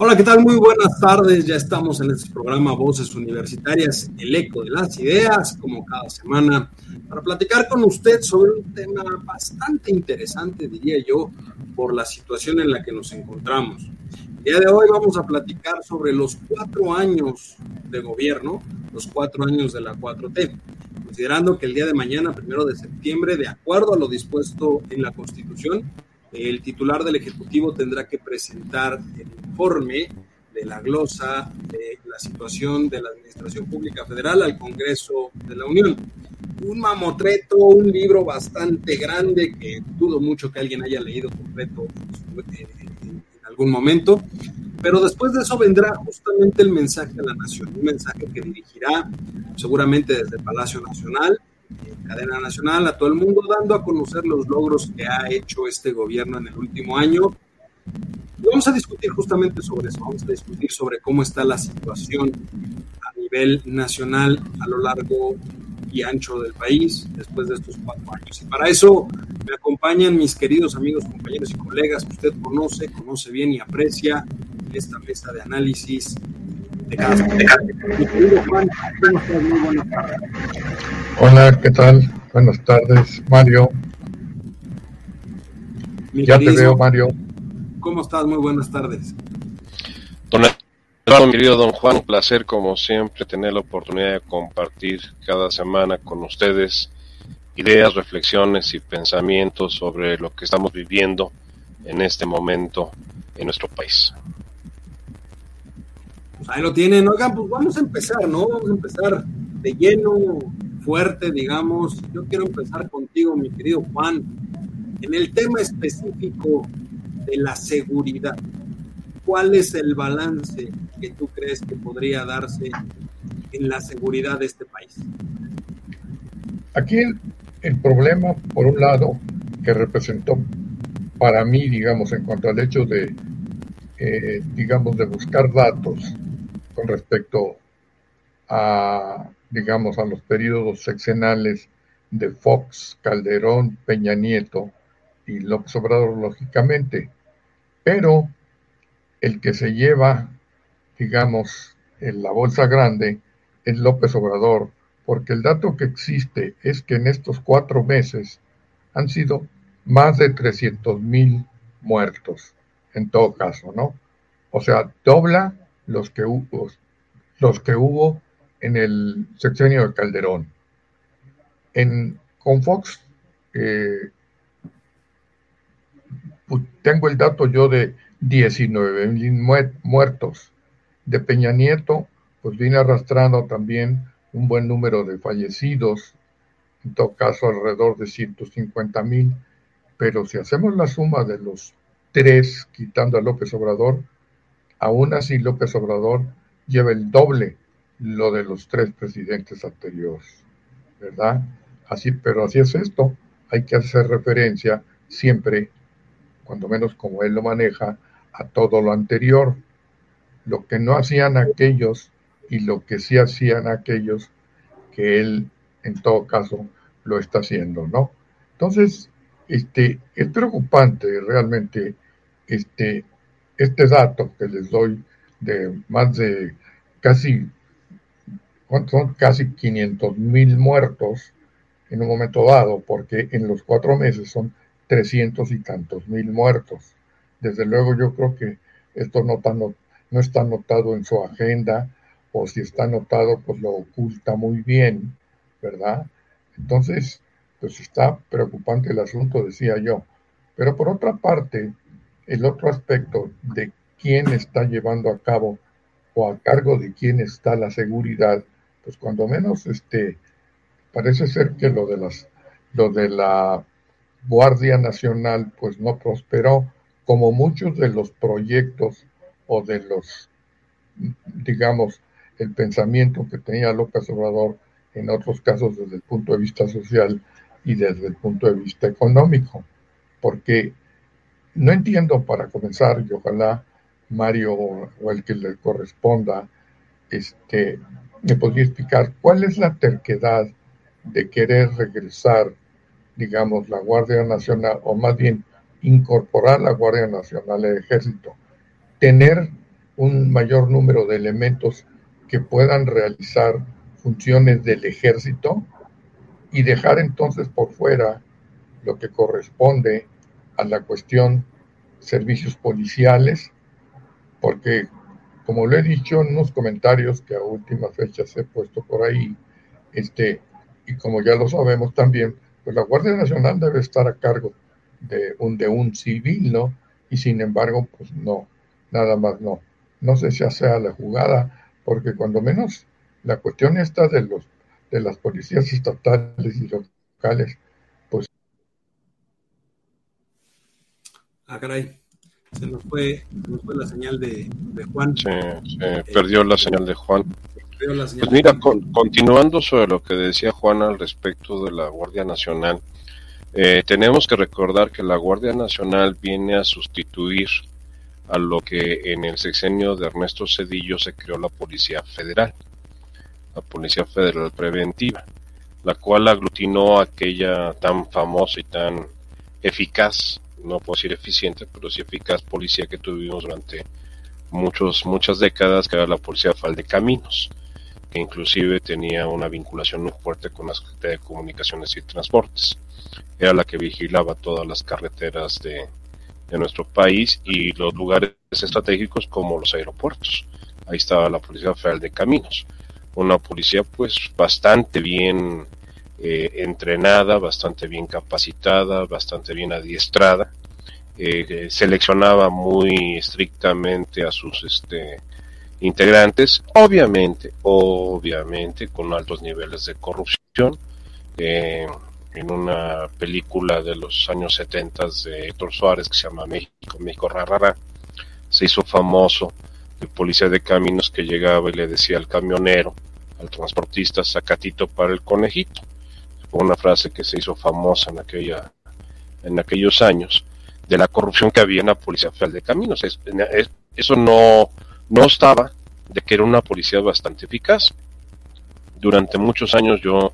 Hola, ¿qué tal? Muy buenas tardes. Ya estamos en este programa Voces Universitarias, el eco de las ideas, como cada semana, para platicar con usted sobre un tema bastante interesante, diría yo, por la situación en la que nos encontramos. El día de hoy vamos a platicar sobre los cuatro años de gobierno, los cuatro años de la 4T, considerando que el día de mañana, primero de septiembre, de acuerdo a lo dispuesto en la Constitución, el titular del Ejecutivo tendrá que presentar el informe de la glosa de la situación de la Administración Pública Federal al Congreso de la Unión. Un mamotreto, un libro bastante grande que dudo mucho que alguien haya leído completo en algún momento, pero después de eso vendrá justamente el mensaje a la nación, un mensaje que dirigirá seguramente desde el Palacio Nacional cadena nacional, a todo el mundo, dando a conocer los logros que ha hecho este gobierno en el último año. vamos a discutir justamente sobre eso, vamos a discutir sobre cómo está la situación a nivel nacional a lo largo y ancho del país después de estos cuatro años. Y para eso me acompañan mis queridos amigos, compañeros y colegas que usted conoce, conoce bien y aprecia esta mesa de análisis de cada, de Mi querido Juan, ¿cómo estás? Muy buenas tardes. Hola, ¿qué tal? Buenas tardes, Mario. ya te veo, Mario. ¿Cómo estás? Muy buenas tardes. Don Eduardo, querido don Juan, un placer como siempre tener la oportunidad de compartir cada semana con ustedes ideas, reflexiones y pensamientos sobre lo que estamos viviendo en este momento en nuestro país. Pues ahí lo tienen. Oigan, pues vamos a empezar, ¿no? Vamos a empezar de lleno fuerte, digamos. Yo quiero empezar contigo, mi querido Juan, en el tema específico de la seguridad. ¿Cuál es el balance que tú crees que podría darse en la seguridad de este país? Aquí el, problema, por un lado, que representó para mí, digamos, en cuanto al hecho de, eh, digamos, de buscar datos con respecto a digamos, a los periodos sexenales de Fox, Calderón, Peña Nieto y López Obrador, lógicamente. Pero el que se lleva, digamos, en la bolsa grande es López Obrador, porque el dato que existe es que en estos cuatro meses han sido más de 300 mil muertos, en todo caso, ¿no? O sea, dobla los que hubo, los que hubo en el sexenio de Calderón. En, con Fox eh, tengo el dato yo de 19 mil muertos. De Peña Nieto, pues viene arrastrando también un buen número de fallecidos, en todo caso alrededor de 150 mil, pero si hacemos la suma de los tres, quitando a López Obrador, aún así López Obrador lleva el doble lo de los tres presidentes anteriores, ¿verdad? Así, pero así es esto. Hay que hacer referencia siempre, cuando menos como él lo maneja, a todo lo anterior. Lo que no hacían aquellos y lo que sí hacían aquellos que él, en todo caso, lo está haciendo, ¿no? Entonces, este, es preocupante realmente este, este dato que les doy de más de casi son casi 500 mil muertos en un momento dado, porque en los cuatro meses son 300 y tantos mil muertos. Desde luego yo creo que esto no, no está anotado en su agenda, o si está anotado, pues lo oculta muy bien, ¿verdad? Entonces, pues está preocupante el asunto, decía yo. Pero por otra parte, el otro aspecto de quién está llevando a cabo o a cargo de quién está la seguridad, pues cuando menos este parece ser que lo de las lo de la Guardia Nacional pues no prosperó como muchos de los proyectos o de los digamos el pensamiento que tenía López Obrador en otros casos desde el punto de vista social y desde el punto de vista económico. Porque no entiendo, para comenzar, y ojalá Mario o el que le corresponda, este, me podría explicar cuál es la terquedad de querer regresar, digamos, la Guardia Nacional, o más bien incorporar la Guardia Nacional al ejército, tener un mayor número de elementos que puedan realizar funciones del ejército y dejar entonces por fuera lo que corresponde a la cuestión servicios policiales, porque como lo he dicho en unos comentarios que a última fecha se he puesto por ahí, este, y como ya lo sabemos también, pues la Guardia Nacional debe estar a cargo de un, de un civil, ¿no? Y sin embargo, pues no, nada más no. No sé si sea la jugada, porque cuando menos la cuestión está de los de las policías estatales y locales, pues. Ah, caray. Se nos fue, fue la señal de, Juan. Se, perdió la señal de Juan. Pues mira, continuando sobre lo que decía Juan al respecto de la Guardia Nacional, eh, tenemos que recordar que la Guardia Nacional viene a sustituir a lo que en el sexenio de Ernesto Cedillo se creó la Policía Federal, la Policía Federal Preventiva, la cual aglutinó aquella tan famosa y tan eficaz no puedo decir eficiente, pero sí eficaz policía que tuvimos durante muchos, muchas décadas, que era la Policía Federal de Caminos, que inclusive tenía una vinculación muy fuerte con la Secretaría Comunicaciones y Transportes. Era la que vigilaba todas las carreteras de, de nuestro país y los lugares estratégicos como los aeropuertos. Ahí estaba la Policía Federal de Caminos, una policía pues bastante bien eh, entrenada, bastante bien capacitada, bastante bien adiestrada. Eh, seleccionaba muy estrictamente a sus este, integrantes, obviamente, obviamente con altos niveles de corrupción. Eh, en una película de los años 70 de Héctor Suárez que se llama México, México Rarara, se hizo famoso el policía de caminos que llegaba y le decía al camionero, al transportista, sacatito para el conejito una frase que se hizo famosa en aquella en aquellos años de la corrupción que había en la Policía Federal de Caminos. eso no, no estaba de que era una policía bastante eficaz. Durante muchos años yo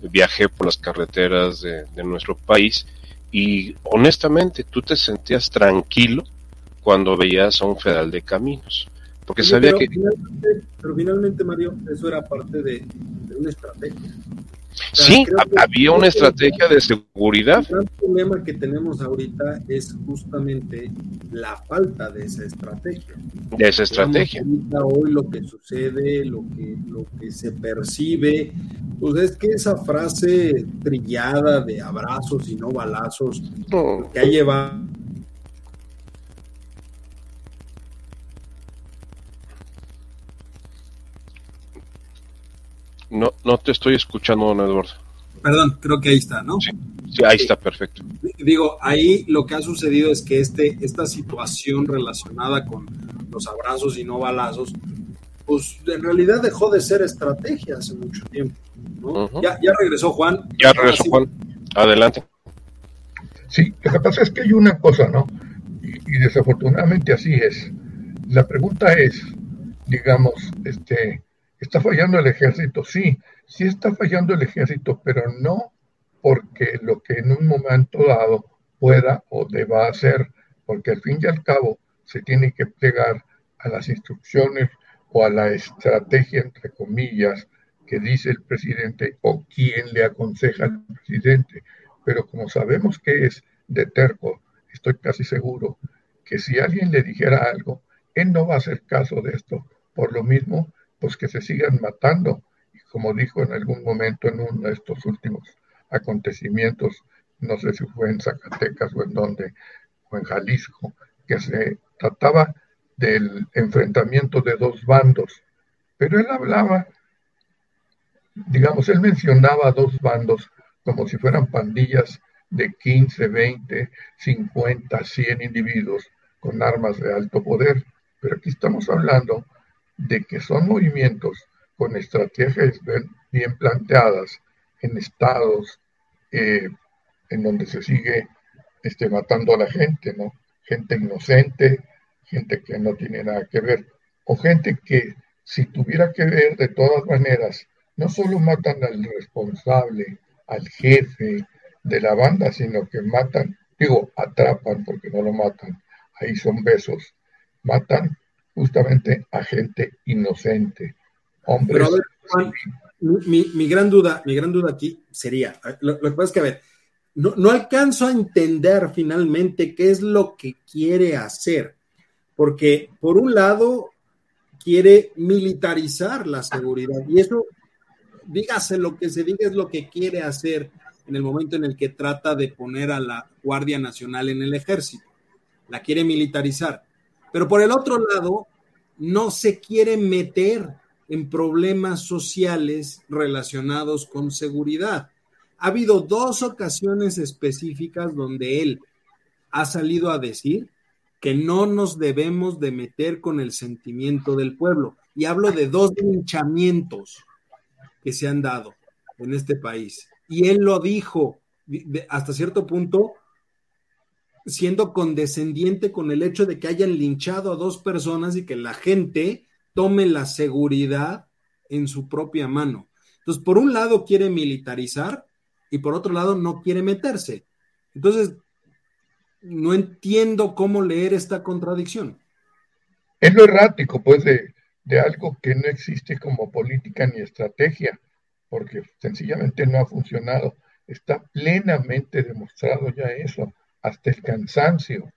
viajé por las carreteras de, nuestro país y honestamente tú te sentías tranquilo cuando veías a un federal de caminos. Porque sabía que... pero finalmente, Mario, eso era parte de una estrategia. Sí, había una estrategia de seguridad. El gran problema que tenemos ahorita es justamente la falta de esa estrategia. De esa estrategia. hoy lo que sucede, lo que, lo que se percibe, pues es que esa frase trillada de abrazos y no balazos que ha llevado No, no te estoy escuchando, don Eduardo. Perdón, creo que ahí está, ¿no? Sí, ahí está, perfecto. Digo, ahí lo que ha sucedido es que este, esta situación relacionada con los abrazos y no balazos, pues en realidad dejó de ser estrategia hace mucho tiempo. ¿no? ya, ya regresó Juan. Ya regresó Juan. Adelante. Sí, lo que pasa es que hay una cosa, ¿no? y desafortunadamente así es. La pregunta es, digamos, este, ¿Está fallando el ejército? Sí, sí está fallando el ejército, pero no porque lo que en un momento dado pueda o deba hacer, porque al fin y al cabo se tiene que plegar a las instrucciones o a la estrategia, entre comillas, que dice el presidente o quien le aconseja al presidente. Pero como sabemos que es de terco, estoy casi seguro que si alguien le dijera algo, él no va a hacer caso de esto. Por lo mismo, pues que se sigan matando. Y como dijo en algún momento en uno de estos últimos acontecimientos, no sé si fue en Zacatecas o en donde, o en Jalisco, que se trataba del enfrentamiento de dos bandos. Pero él hablaba, digamos, él mencionaba dos bandos como si fueran pandillas de 15, 20, 50, 100 individuos con armas de alto poder. Pero aquí estamos hablando de que son movimientos con estrategias bien planteadas en estados eh, en donde se sigue este, matando a la gente, ¿no? Gente inocente, gente que no tiene nada que ver, o gente que si tuviera que ver de todas maneras, no solo matan al responsable, al jefe de la banda, sino que matan, digo, atrapan porque no lo matan, ahí son besos, matan justamente a gente inocente, hombres. mi, gran duda, mi gran duda aquí sería, lo, que pasa es que, a ver, no, no, alcanzo a entender finalmente qué es lo que quiere hacer, porque por un lado quiere militarizar la seguridad y eso, dígase lo que se diga, es lo que quiere hacer en el momento en el que trata de poner a la Guardia Nacional en el ejército. La quiere militarizar. Pero por el otro lado, no se quiere meter en problemas sociales relacionados con seguridad. Ha habido dos ocasiones específicas donde él ha salido a decir que no nos debemos de meter con el sentimiento del pueblo. Y hablo de dos linchamientos que se han dado en este país. Y él lo dijo hasta cierto punto siendo condescendiente con el hecho de que hayan linchado a dos personas y que la gente tome la seguridad en su propia mano. Entonces, por un lado quiere militarizar y por otro lado no quiere meterse. Entonces, no entiendo cómo leer esta contradicción. Es lo errático, pues, de, de algo que no existe como política ni estrategia, porque sencillamente no ha funcionado. Está plenamente demostrado ya eso hasta el cansancio.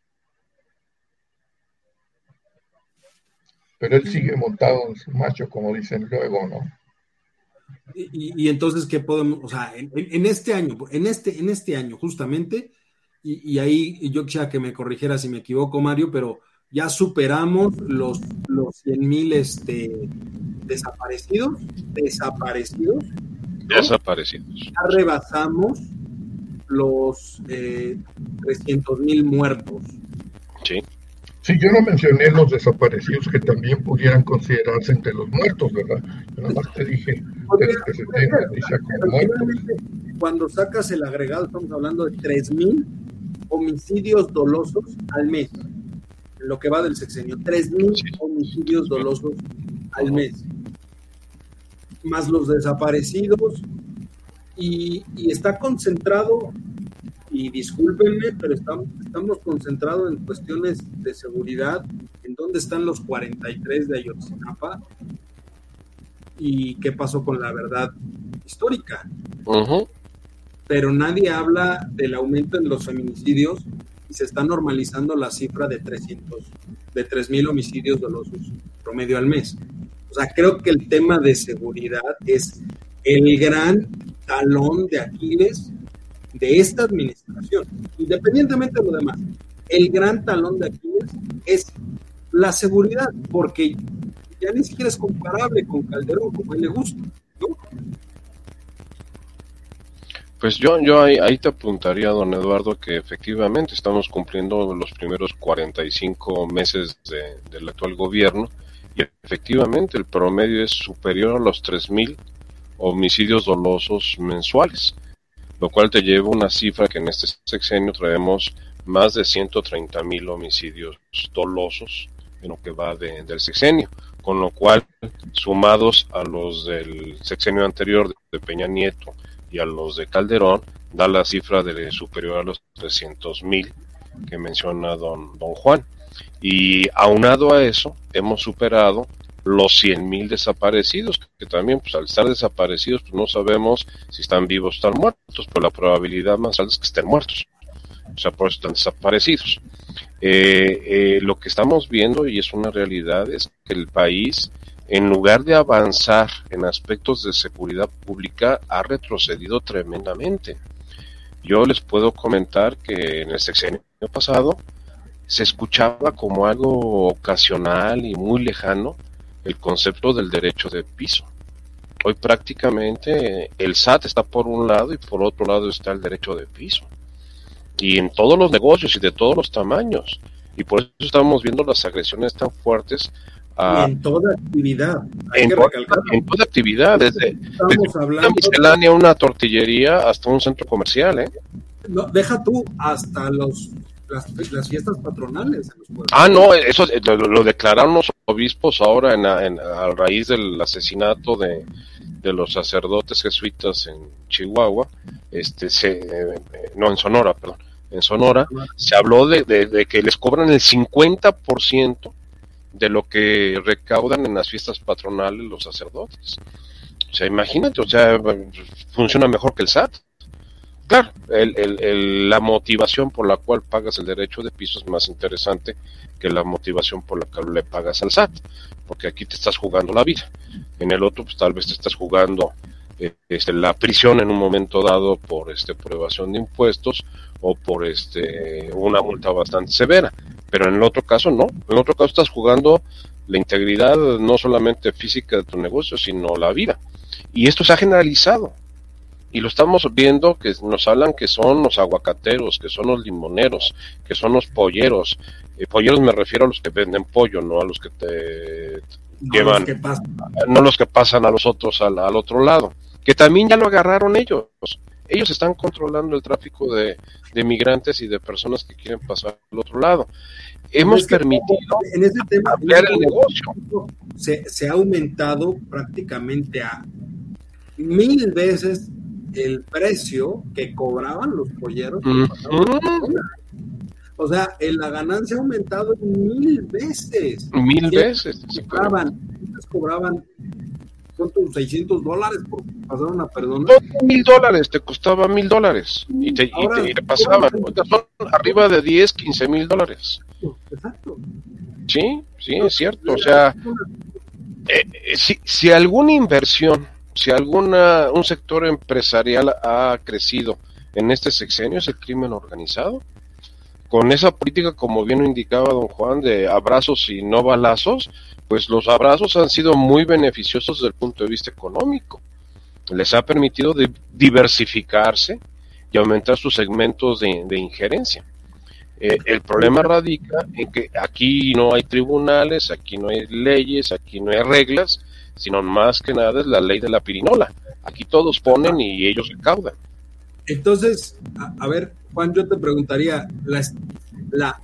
Pero él sigue montado en su macho, como dicen luego, ¿no? Y, entonces, ¿qué podemos, o sea, en, este año, en este, en este año, justamente, y, ahí yo quisiera que me corrigiera si me equivoco, Mario, pero ya superamos los, los 100 mil este, desaparecidos, desaparecidos. Desaparecidos. Ya rebasamos los eh, 300 mil muertos. Sí. Sí, yo no mencioné los desaparecidos que también pudieran considerarse entre los muertos, ¿verdad? Yo nada más te dije que se dice como muertos. Cuando sacas el agregado, estamos hablando de 3 mil homicidios dolosos al mes, en lo que va del sexenio. 3 mil homicidios dolosos al mes. Más los desaparecidos, y, está concentrado, y discúlpenme, pero estamos, estamos concentrados en cuestiones de seguridad, en dónde están los 43 de Ayotzinapa y qué pasó con la verdad histórica. Pero nadie habla del aumento en los feminicidios y se está normalizando la cifra de 300, de 3.000 homicidios dolosos promedio al mes. O sea, creo que el tema de seguridad es el gran talón de Aquiles de esta administración, independientemente de lo demás. El gran talón de Aquiles es la seguridad, porque ya ni siquiera es comparable con Calderón, como a él le gusta. Pues yo, yo ahí, te apuntaría, don Eduardo, que efectivamente estamos cumpliendo los primeros 45 meses del actual gobierno y efectivamente el promedio es superior a los 3.000 homicidios dolosos mensuales, lo cual te lleva una cifra que en este sexenio traemos más de 130 mil homicidios dolosos en lo que va del sexenio, con lo cual sumados a los del sexenio anterior de Peña Nieto y a los de Calderón, da la cifra de superior a los 300 mil que menciona don, don Juan. Y aunado a eso, hemos superado los 100.000 desaparecidos, que también pues al estar desaparecidos pues no sabemos si están vivos o están muertos, pero la probabilidad más alta es que estén muertos, o sea, por eso están desaparecidos. Eh, eh, lo que estamos viendo, y es una realidad, es que el país, en lugar de avanzar en aspectos de seguridad pública, ha retrocedido tremendamente. Yo les puedo comentar que en el sexenio pasado se escuchaba como algo ocasional y muy lejano el concepto del derecho de piso. Hoy prácticamente el SAT está por un lado y por otro lado está el derecho de piso. Y en todos los negocios y de todos los tamaños. Y por eso estamos viendo las agresiones tan fuertes en toda actividad. en, toda actividad, desde, una miscelánea, una tortillería hasta un centro comercial, ¿eh? No, deja tú hasta los las, fiestas patronales. ah, no, eso lo, declararon los obispos ahora en, a raíz del asesinato de, los sacerdotes jesuitas en Chihuahua, este, se, eh, no, en Sonora, perdón, en Sonora, se habló de, de que les cobran el 50% de lo que recaudan en las fiestas patronales los sacerdotes. O sea, imagínate, o sea, funciona mejor que el SAT. Claro, la motivación por la cual pagas el derecho de piso es más interesante que la motivación por la cual le pagas al SAT, porque aquí te estás jugando la vida. En el otro, pues tal vez te estás jugando eh, este, la prisión en un momento dado por este, pruebación de impuestos o por este, una multa bastante severa. Pero en el otro caso no. En el otro caso estás jugando la integridad no solamente física de tu negocio, sino la vida. Y esto se ha generalizado. Y lo estamos viendo que nos hablan que son los aguacateros, que son los limoneros, que son los polleros. Eh, polleros me refiero a los que venden pollo, no a los que te llevan, no los que pasan a los otros al, al otro lado. Que también ya lo agarraron ellos ellos están controlando el tráfico de, migrantes y de personas que quieren pasar al otro lado. Hemos permitido en ese tema, ampliar el negocio. Se, ha aumentado prácticamente a mil veces el precio que cobraban los polleros. O sea, la ganancia ha aumentado mil veces. Mil veces. Cobraban, cobraban 600 dólares por pasar una perdona. Mil dólares, te costaba mil dólares y te, pasaban. Son arriba de 10, 15 mil dólares. Exacto. Sí, sí, es cierto. O sea, eh, eh, si, si alguna inversión, si alguna un sector empresarial ha crecido en este sexenio es el crimen organizado. Con esa política, como bien indicaba don Juan, de abrazos y no balazos, pues los abrazos han sido muy beneficiosos desde el punto de vista económico. Les ha permitido diversificarse y aumentar sus segmentos de, injerencia. Eh, el problema radica en que aquí no hay tribunales, aquí no hay leyes, aquí no hay reglas, sino más que nada es la ley de la pirinola. Aquí todos ponen y ellos recaudan. Entonces, a, ver, Juan, yo te preguntaría, la, la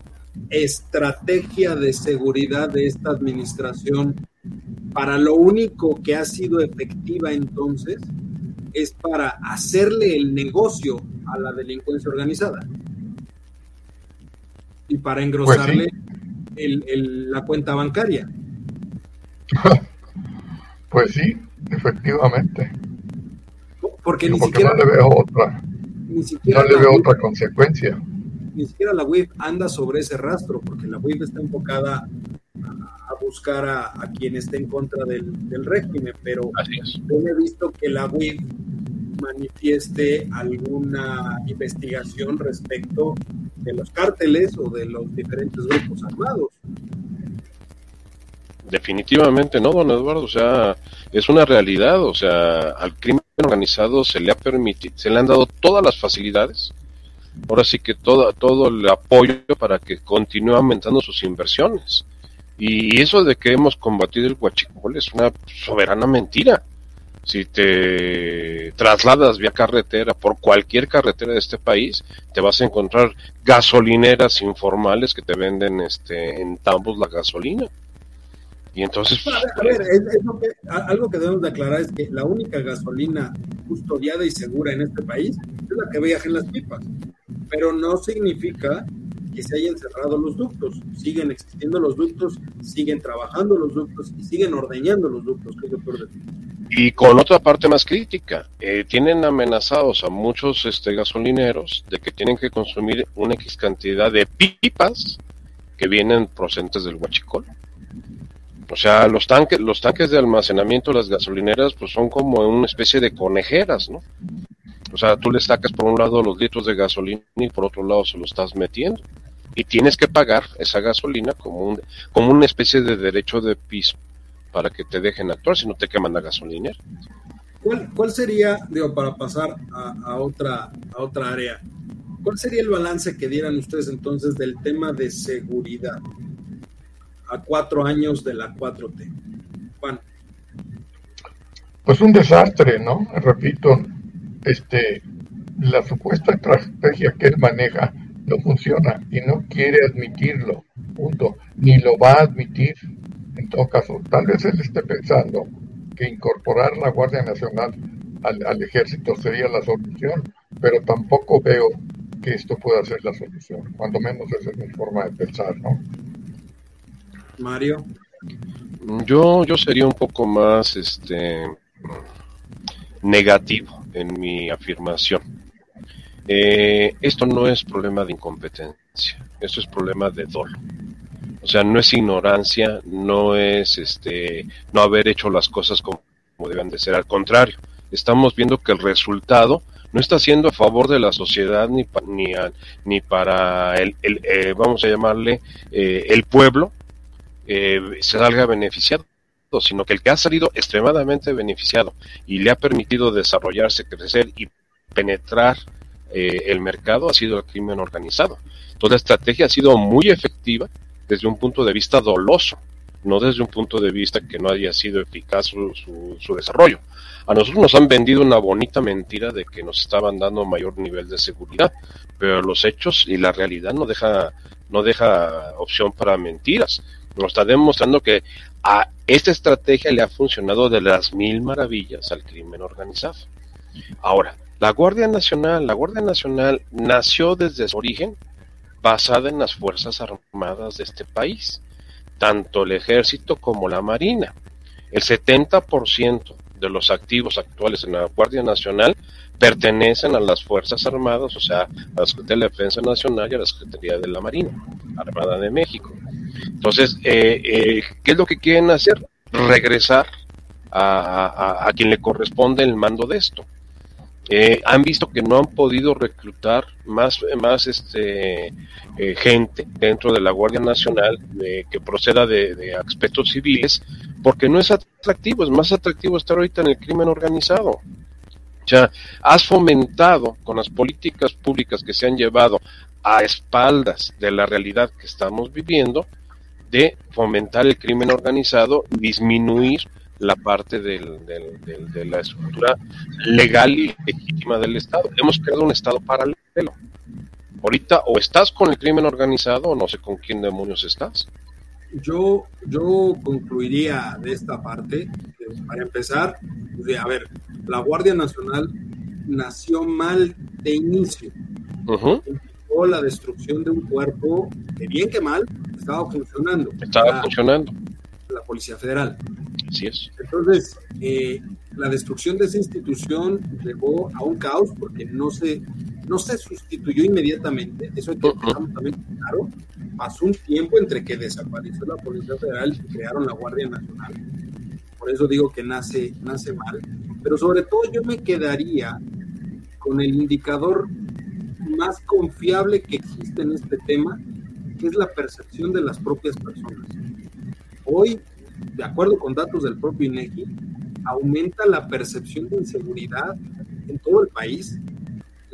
estrategia de seguridad de esta administración para lo único que ha sido efectiva entonces es para hacerle el negocio a la delincuencia organizada y para engrosarle pues la cuenta bancaria. Pues sí, efectivamente. Porque ni siquiera no le veo otra, no le veo otra consecuencia ni siquiera la WIF anda sobre ese rastro, porque la WIF está enfocada a, buscar a, quien esté en contra del, régimen, pero yo he visto que la WIF manifieste alguna investigación respecto de los cárteles o de los diferentes grupos armados. Definitivamente no, don Eduardo, o sea, es una realidad, o sea, al crimen organizado se le ha permitido, se le han dado todas las facilidades ahora sí que todo, todo el apoyo para que continúe aumentando sus inversiones. Y eso de que hemos combatido el huachicol es una soberana mentira. Si te trasladas vía carretera por cualquier carretera de este país, te vas a encontrar gasolineras informales que te venden este en tambos la gasolina. Y entonces... A ver, algo que debemos de aclarar es que la única gasolina custodiada y segura en este país es la que viaja en las pipas. Pero no significa que se hayan cerrado los ductos. Siguen existiendo los ductos, siguen trabajando los ductos y siguen ordeñando los ductos, que es lo peor de Y con otra parte más crítica, eh, tienen amenazados a muchos este, gasolineros de que tienen que consumir una X cantidad de pipas que vienen procedentes del huachicol. O sea, los tanques, los tanques de almacenamiento las gasolineras, pues son como una especie de conejeras, ¿no? O sea, tú le sacas por un lado los litros de gasolina y por otro lado se lo estás metiendo. Y tienes que pagar esa gasolina como, un, como una especie de derecho de piso para que te dejen actuar, si no te queman la gasolinera. ¿Cuál, ¿Cuál sería, digo, para pasar a, otra, a otra área, cuál sería el balance que dieran ustedes entonces del tema de seguridad? A cuatro años de la 4T. Juan. Pues un desastre, ¿no? Repito, este, la supuesta estrategia que él maneja no funciona y no quiere admitirlo, punto, ni lo va a admitir. En todo caso, tal vez él esté pensando que incorporar la Guardia Nacional al, al ejército sería la solución, pero tampoco veo que esto pueda ser la solución, cuando menos esa es mi forma de pensar, ¿no? Mario. Yo, yo sería un poco más este negativo en mi afirmación. Eh, esto no es problema de incompetencia, esto es problema de dolo. O sea, no es ignorancia, no es este no haber hecho las cosas como, deben de ser, al contrario, estamos viendo que el resultado no está siendo a favor de la sociedad ni, ni, ni para el, eh, vamos a llamarle, eh, el pueblo, eh, salga beneficiado sino que el que ha salido extremadamente beneficiado y le ha permitido desarrollarse, crecer y penetrar eh, el mercado ha sido el crimen organizado. Toda la estrategia ha sido muy efectiva desde un punto de vista doloso, no desde un punto de vista que no haya sido eficaz su, su, desarrollo. A nosotros nos han vendido una bonita mentira de que nos estaban dando mayor nivel de seguridad, pero los hechos y la realidad no deja, no deja opción para mentiras. Nos está demostrando que a esta estrategia le ha funcionado de las mil maravillas al crimen organizado. Ahora, la Guardia Nacional, la Guardia Nacional nació desde su origen basada en las Fuerzas Armadas de este país, tanto el ejército como la Marina. El 70% de los activos actuales en la Guardia Nacional pertenecen a las Fuerzas Armadas, o sea, a la Secretaría de la Defensa Nacional y a la Secretaría de la Marina, Armada de México. Entonces, eh, eh, ¿qué es lo que quieren hacer? Regresar a, quien le corresponde el mando de esto. Eh, han visto que no han podido reclutar más, más este, gente dentro de la Guardia Nacional que proceda de, de, aspectos civiles, porque no es atractivo, es más atractivo estar ahorita en el crimen organizado. O sea, has fomentado con las políticas públicas que se han llevado a espaldas de la realidad que estamos viviendo, de fomentar el crimen organizado y disminuir la parte del, de la estructura legal y legítima del Estado. Hemos creado un Estado paralelo. Ahorita o estás con el crimen organizado o no sé con quién demonios estás. Yo, yo concluiría de esta parte, para empezar, de, a ver, la Guardia Nacional nació mal de inicio. La destrucción de un cuerpo, que bien que mal, estaba funcionando. Estaba funcionando. La Policía Federal. Así es. Entonces, eh, la destrucción de esa institución llevó a un caos porque no se, no se sustituyó inmediatamente. Eso hay que también claro. Pasó un tiempo entre que desapareció la Policía Federal y crearon la Guardia Nacional. Por eso digo que nace, nace mal. Pero sobre todo yo me quedaría con el indicador más confiable que existe en este tema, que es la percepción de las propias personas. Hoy, de acuerdo con datos del propio INEGI, aumenta la percepción de inseguridad en todo el país.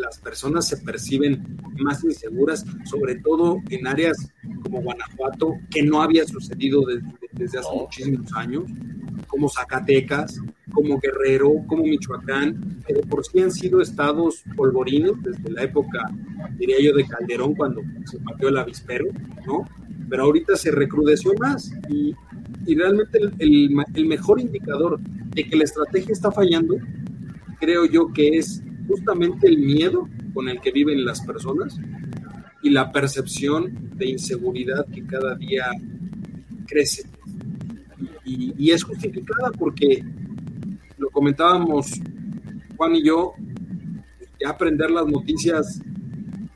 Las personas se perciben más inseguras, sobre todo en áreas como Guanajuato, que no había sucedido desde, hace muchísimos años, como Zacatecas, como Guerrero, como Michoacán, que de por sí han sido estados polvorines desde la época, diría yo, de Calderón, cuando se pateó el avispero, ¿no? Pero ahorita se recrudeció más y, y realmente el, el, mejor indicador de que la estrategia está fallando, creo yo que es justamente el miedo con el que viven las personas y la percepción de inseguridad que cada día crece. Y, es justificada porque lo comentábamos Juan y yo, aprender las noticias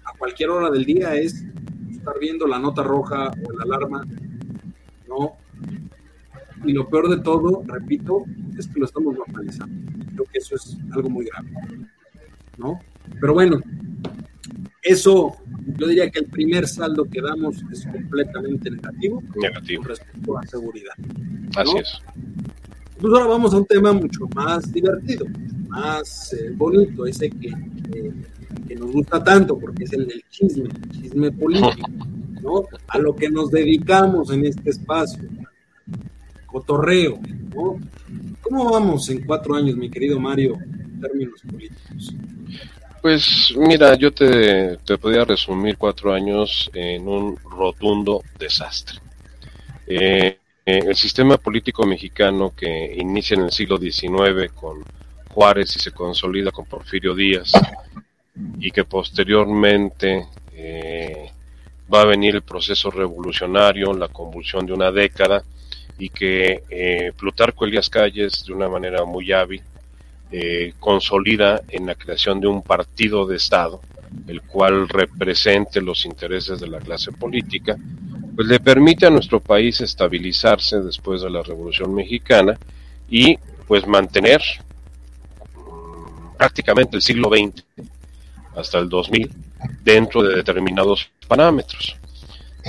a cualquier hora del día es estar viendo la nota roja o la alarma, ¿no? Y lo peor de todo, repito, es que lo estamos normalizando. Creo que eso es algo muy grave, ¿no? Pero bueno, eso, yo diría que el primer saldo que damos es completamente negativo, negativo. respecto a seguridad. Así es. Pues ahora vamos a un tema mucho más divertido, más eh, bonito, ese que, que, nos gusta tanto, porque es el del chisme, el chisme político, ¿no? A lo que nos dedicamos en este espacio. Cotorreo, ¿no? ¿Cómo vamos en cuatro años, mi querido Mario, términos políticos? Pues mira, yo te, te podría resumir cuatro años en un rotundo desastre. Eh, eh, el sistema político mexicano que inicia en el siglo XIX con Juárez y se consolida con Porfirio Díaz y que posteriormente eh, va a venir el proceso revolucionario, la convulsión de una década y que eh, Plutarco Elías Calles de una manera muy hábil eh, consolida en la creación de un partido de Estado, el cual represente los intereses de la clase política, pues le permite a nuestro país estabilizarse después de la Revolución Mexicana y pues mantener mm, prácticamente el siglo XX hasta el 2000 dentro de determinados parámetros.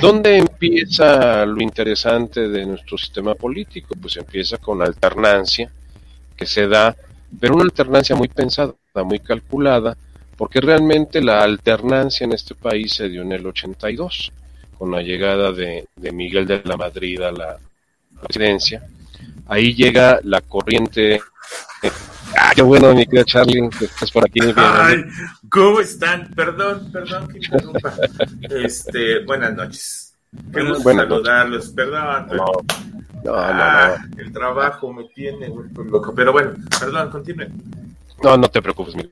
¿Dónde empieza lo interesante de nuestro sistema político? Pues empieza con la alternancia que se da pero una alternancia muy pensada, muy calculada, porque realmente la alternancia en este país se dio en el 82, con la llegada de, Miguel de la Madrid a la presidencia. Ahí llega la corriente. Ah, qué bueno, mi querida Charlie, que estás por aquí. Ay, ¿cómo están? Perdón, perdón que interrumpa. este, buenas noches. Queremos saludarlos, perdón. No, ah, El trabajo me tiene loco. Pero bueno, perdón, continúe. No, no te preocupes, mi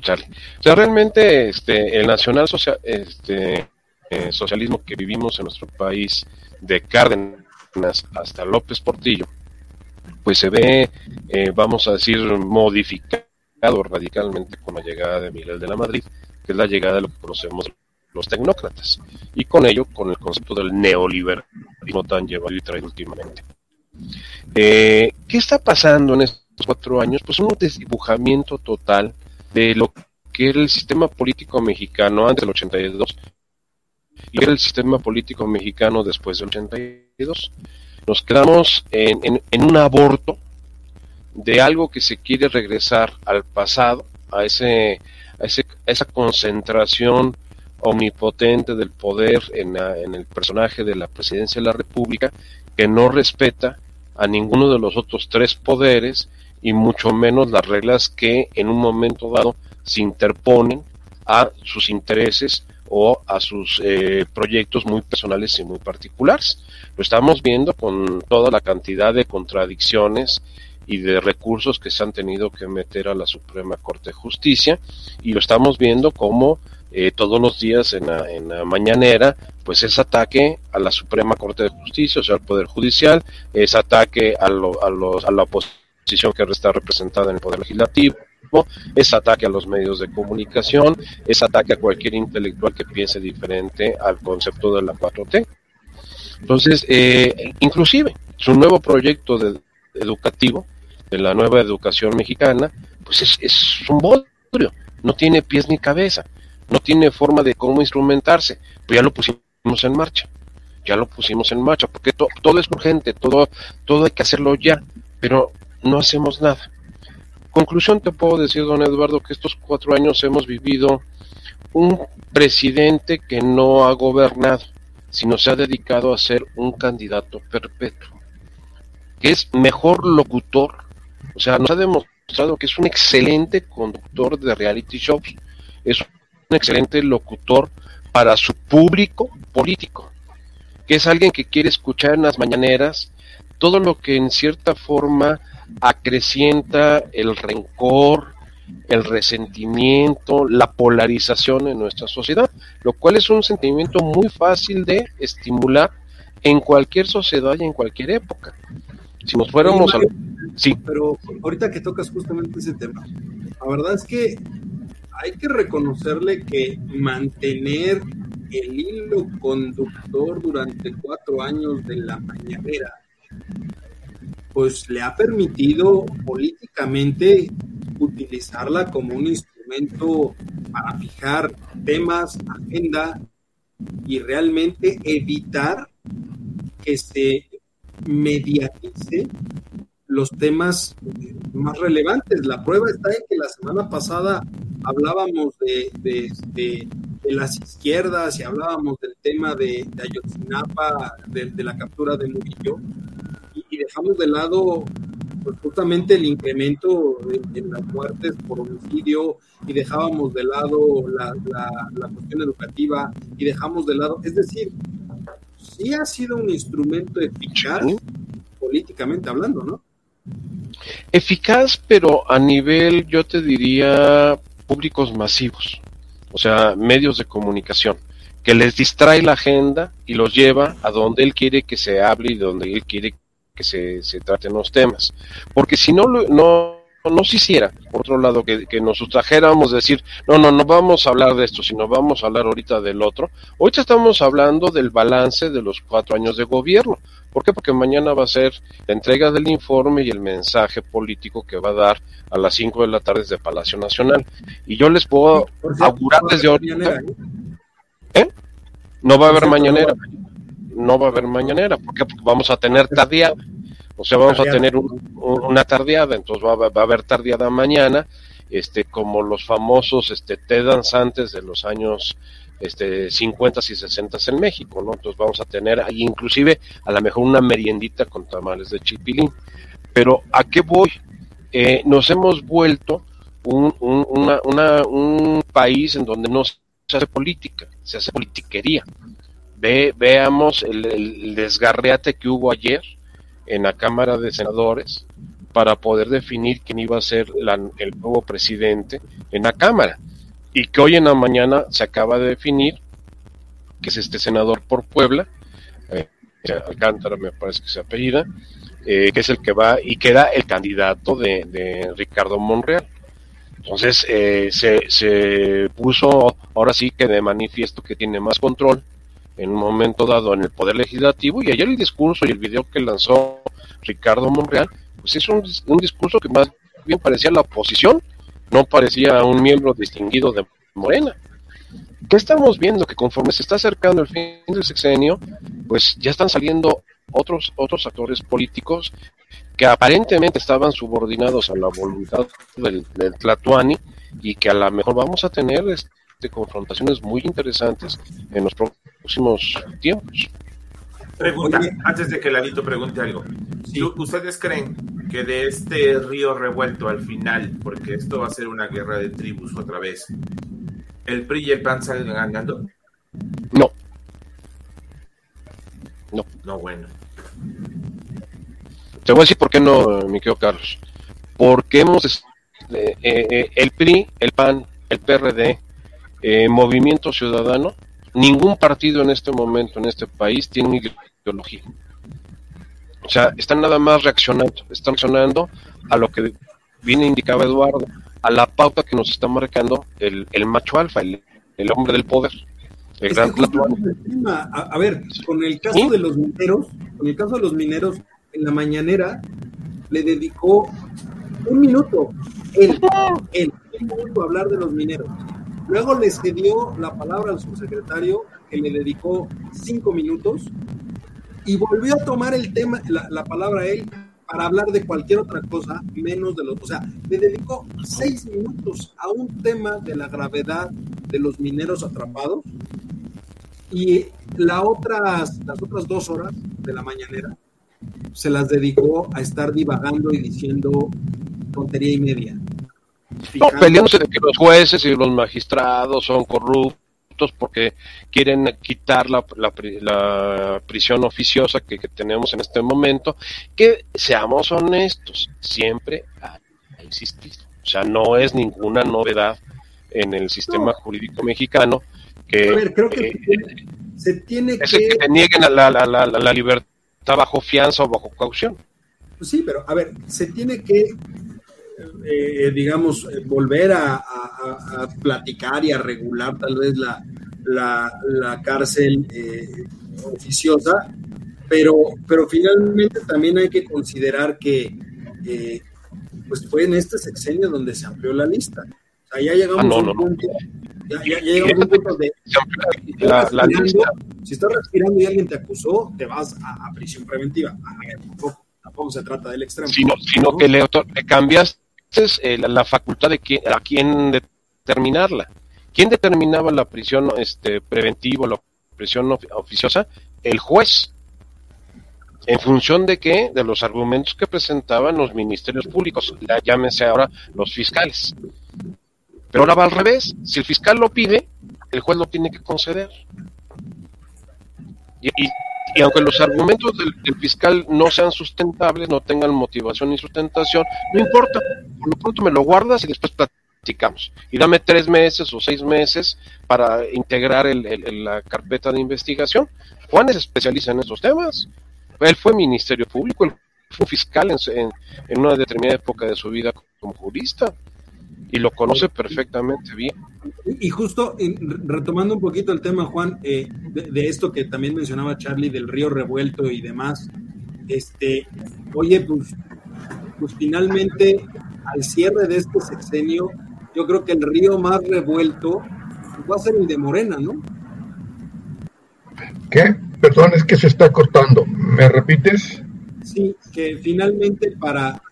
Charlie. O sea, realmente este, el nacional social, este, eh, socialismo que vivimos en nuestro país, de Cárdenas hasta López Portillo, pues se ve, eh, vamos a decir, modificado radicalmente con la llegada de Miguel de la Madrid, que es la llegada de lo que conocemos los tecnócratas, y con ello con el concepto del neoliberalismo tan llevado y traído últimamente. Eh, ¿Qué está pasando en estos cuatro años? Pues un desdibujamiento total de lo que era el sistema político mexicano antes del 82 y era el sistema político mexicano después del 82. Nos quedamos en, un aborto de algo que se quiere regresar al pasado, a, ese, a, ese, a esa concentración omnipotente del poder en, en, el personaje de la presidencia de la República que no respeta a ninguno de los otros tres poderes y mucho menos las reglas que en un momento dado se interponen a sus intereses o a sus eh, proyectos muy personales y muy particulares. Lo estamos viendo con toda la cantidad de contradicciones y de recursos que se han tenido que meter a la Suprema Corte de Justicia y lo estamos viendo como eh, todos los días en la, en la mañanera, pues es ataque a la Suprema Corte de Justicia, o sea, al Poder Judicial, es ataque a, lo, a, los, a la oposición que está representada en el Poder Legislativo, es ataque a los medios de comunicación, es ataque a cualquier intelectual que piense diferente al concepto de la 4T. Entonces, eh, inclusive, su nuevo proyecto de, educativo, de la nueva educación mexicana, pues es, es un bodrio, no tiene pies ni cabeza no tiene forma de cómo instrumentarse, pues ya lo pusimos en marcha, ya lo pusimos en marcha, porque todo es urgente, todo, todo hay que hacerlo ya, pero no hacemos nada. Conclusión te puedo decir, don Eduardo, que estos cuatro años hemos vivido un presidente que no ha gobernado, sino se ha dedicado a ser un candidato perpetuo, que es mejor locutor, o sea, nos ha demostrado que es un excelente conductor de reality shows, es excelente locutor para su público político, que es alguien que quiere escuchar en las mañaneras todo lo que en cierta forma acrecienta el rencor, el resentimiento, la polarización en nuestra sociedad, lo cual es un sentimiento muy fácil de estimular en cualquier sociedad y en cualquier época. Si nos fuéramos a... Sí. Pero ahorita que tocas justamente ese tema, la verdad es que hay que reconocerle que mantener el hilo conductor durante cuatro años de la mañanera, pues le ha permitido políticamente utilizarla como un instrumento para fijar temas, agenda y realmente evitar que se mediatice los temas más relevantes. La prueba está en que la semana pasada hablábamos de, de, las izquierdas y hablábamos del tema de, Ayotzinapa, de, la captura de Murillo, y, dejamos de lado pues, justamente el incremento en, las muertes por homicidio, y dejábamos de lado la, la cuestión educativa, y dejamos de lado, es decir, sí ha sido un instrumento eficaz políticamente hablando, ¿no? Eficaz, pero a nivel, yo te diría, públicos masivos, o sea, medios de comunicación, que les distrae la agenda y los lleva a donde él quiere que se hable y donde él quiere que se, se traten los temas. Porque si no, no, no se hiciera, por otro lado, que, que, nos sustrajéramos decir, no, no, no vamos a hablar de esto, sino vamos a hablar ahorita del otro. Ahorita estamos hablando del balance de los cuatro años de gobierno. ¿Por qué? Porque mañana va a ser la entrega del informe y el mensaje político que va a dar a las 5 de la tarde desde Palacio Nacional. Y yo les puedo augurar desde ahorita. ¿eh? ¿eh? No va a haber mañanera. No va a haber mañanera. ¿Por qué? Porque vamos a tener tardeada. O sea, vamos a tener una tardeada. Entonces va, va, a haber tardeada mañana. Este, como los famosos este, té danzantes de los años este, 50 y 60 en México, ¿no? Entonces vamos a tener ahí inclusive a lo mejor una meriendita con tamales de chipilín. Pero ¿a qué voy? Eh, nos hemos vuelto un, un, país en donde no se hace política, se hace politiquería. Ve, veamos el, desgarreate que hubo ayer en la Cámara de Senadores para poder definir quién iba a ser el nuevo presidente en la Cámara y que hoy en la mañana se acaba de definir que es este senador por Puebla, eh, Alcántara me parece que se apellida, eh, que es el que va y queda el candidato de, Ricardo Monreal. Entonces eh, se, se puso ahora sí que de manifiesto que tiene más control en un momento dado en el Poder Legislativo y ayer el discurso y el video que lanzó Ricardo Monreal, pues es un, un discurso que más bien parecía la oposición no parecía un miembro distinguido de Morena. ¿Qué estamos viendo? Que conforme se está acercando el fin del sexenio, pues ya están saliendo otros, otros actores políticos que aparentemente estaban subordinados a la voluntad del, del Tlatuani y que a lo mejor vamos a tener este, confrontaciones muy interesantes en los próximos tiempos. Pregunta, antes de que Lalito pregunte algo. ¿Ustedes creen que de este río revuelto al final, porque esto va a ser una guerra de tribus otra vez, el PRI y el PAN salen ganando? No. No. No, bueno. Te voy a decir por qué no, mi querido Carlos. Porque hemos, eh, eh, el PRI, el PAN, el PRD, eh, Movimiento Ciudadano, ningún partido en este momento en este país tiene ideología. O sea, están nada más reaccionando, están reaccionando a lo que viene indicaba Eduardo, a la pauta que nos está marcando el, macho alfa, el, hombre del poder. El gran a, ver, con el caso de los mineros, con el caso de los mineros, en la mañanera le dedicó un minuto, él, él, un minuto a hablar de los mineros. Luego le cedió la palabra al subsecretario, que le dedicó cinco minutos, y volvió a tomar el tema, la, palabra a él para hablar de cualquier otra cosa menos de los, o sea, le dedicó seis minutos a un tema de la gravedad de los mineros atrapados y la otras, las otras dos horas de la mañanera se las dedicó a estar divagando y diciendo tontería y media. No, peleándose de que los jueces y los magistrados son corruptos porque quieren quitar la, la, prisión oficiosa que, tenemos en este momento, que seamos honestos, siempre ha existido. O sea, no es ninguna novedad en el sistema jurídico mexicano que, a ver, creo que eh, se tiene que... que te nieguen la, la, la, libertad bajo fianza o bajo caución. Sí, pero a ver, se tiene que eh, digamos, eh, volver a, platicar y a regular tal vez la, la, cárcel eh, oficiosa, pero, pero finalmente también hay que considerar que pues fue en este sexenio donde se amplió la lista. O sea, ya llegamos ah, a un punto, ya, llegamos a un punto de, si estás respirando y alguien te acusó, te vas a, prisión preventiva. tampoco, se trata del extremo. Sino, sino que le, le cambias eh, la, facultad de a quién determinarla. ¿Quién determinaba la prisión este, preventiva, la expresión oficiosa, el juez. ¿En función de qué? De los argumentos que presentaban los ministerios públicos, llámese ahora los fiscales. Pero ahora va al revés. Si el fiscal lo pide, el juez lo tiene que conceder. Y, aunque los argumentos del, fiscal no sean sustentables, no tengan motivación ni sustentación, no importa. Por lo pronto me lo guardas y después platicamos. Y dame tres meses o seis meses para integrar la carpeta de investigación. Juan es especialista en estos temas. Él fue ministerio público, él fue fiscal en, en una determinada época de su vida como jurista y lo conoce perfectamente bien. Y justo retomando un poquito el tema, Juan, eh, de, esto que también mencionaba Charlie del río revuelto y demás, este, oye, pues, pues finalmente al cierre de este sexenio, yo creo que el río más revuelto va a ser el de Morena, ¿no? ¿Qué? Perdón, es que se está cortando. ¿Me repites? Sí, que finalmente para,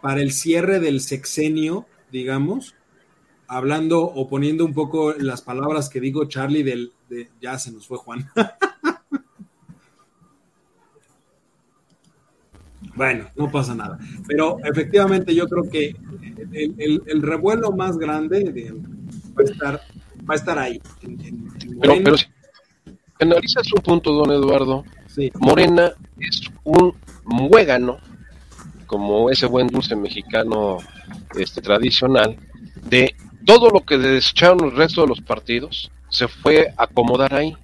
para el cierre del sexenio, digamos, hablando o poniendo un poco las palabras que digo Charlie del, de, ya se nos fue Juan. bueno, no pasa nada. Pero efectivamente yo creo que el, revuelo más grande va, a estar, va a estar ahí. pero, si analizas un punto, don Eduardo, Morena es un muégano, como ese buen dulce mexicano este, tradicional, de todo lo que desecharon el resto de los partidos se fue a acomodar ahí.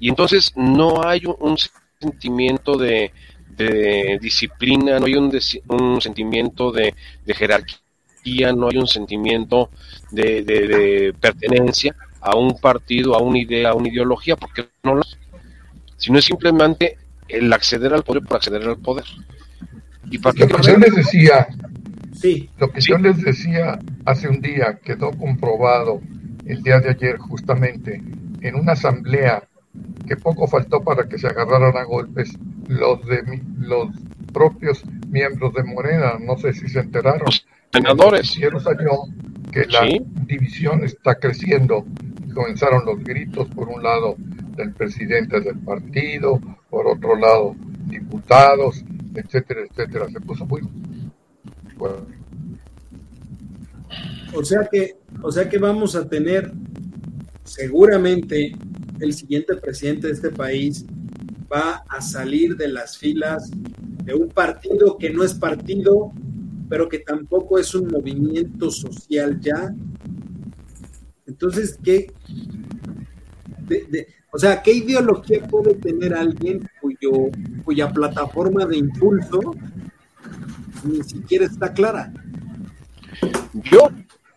Y entonces no hay un, sentimiento de, disciplina, no hay un, un sentimiento de, jerarquía, no hay un sentimiento de, pertenencia a un partido, a una idea, a una ideología, porque no lo sino es simplemente el acceder al poder por acceder al poder. Y para que les decía, lo que yo les decía hace un día quedó comprobado el día de ayer justamente en una asamblea que poco faltó para que se agarraran a golpes los de los propios miembros de Morena, no sé si se enteraron. Los senadores. salió que la división está creciendo y comenzaron los gritos por un lado del presidente del partido, por otro lado diputados, etcétera, etcétera. Se puso muy o sea que, o sea que vamos a tener seguramente el siguiente presidente de este país va a salir de las filas de un partido que no es partido, pero que tampoco es un movimiento social ya. Entonces, ¿qué? o sea, ¿qué ideología puede tener alguien cuya plataforma de impulso ni siquiera está clara. Yo,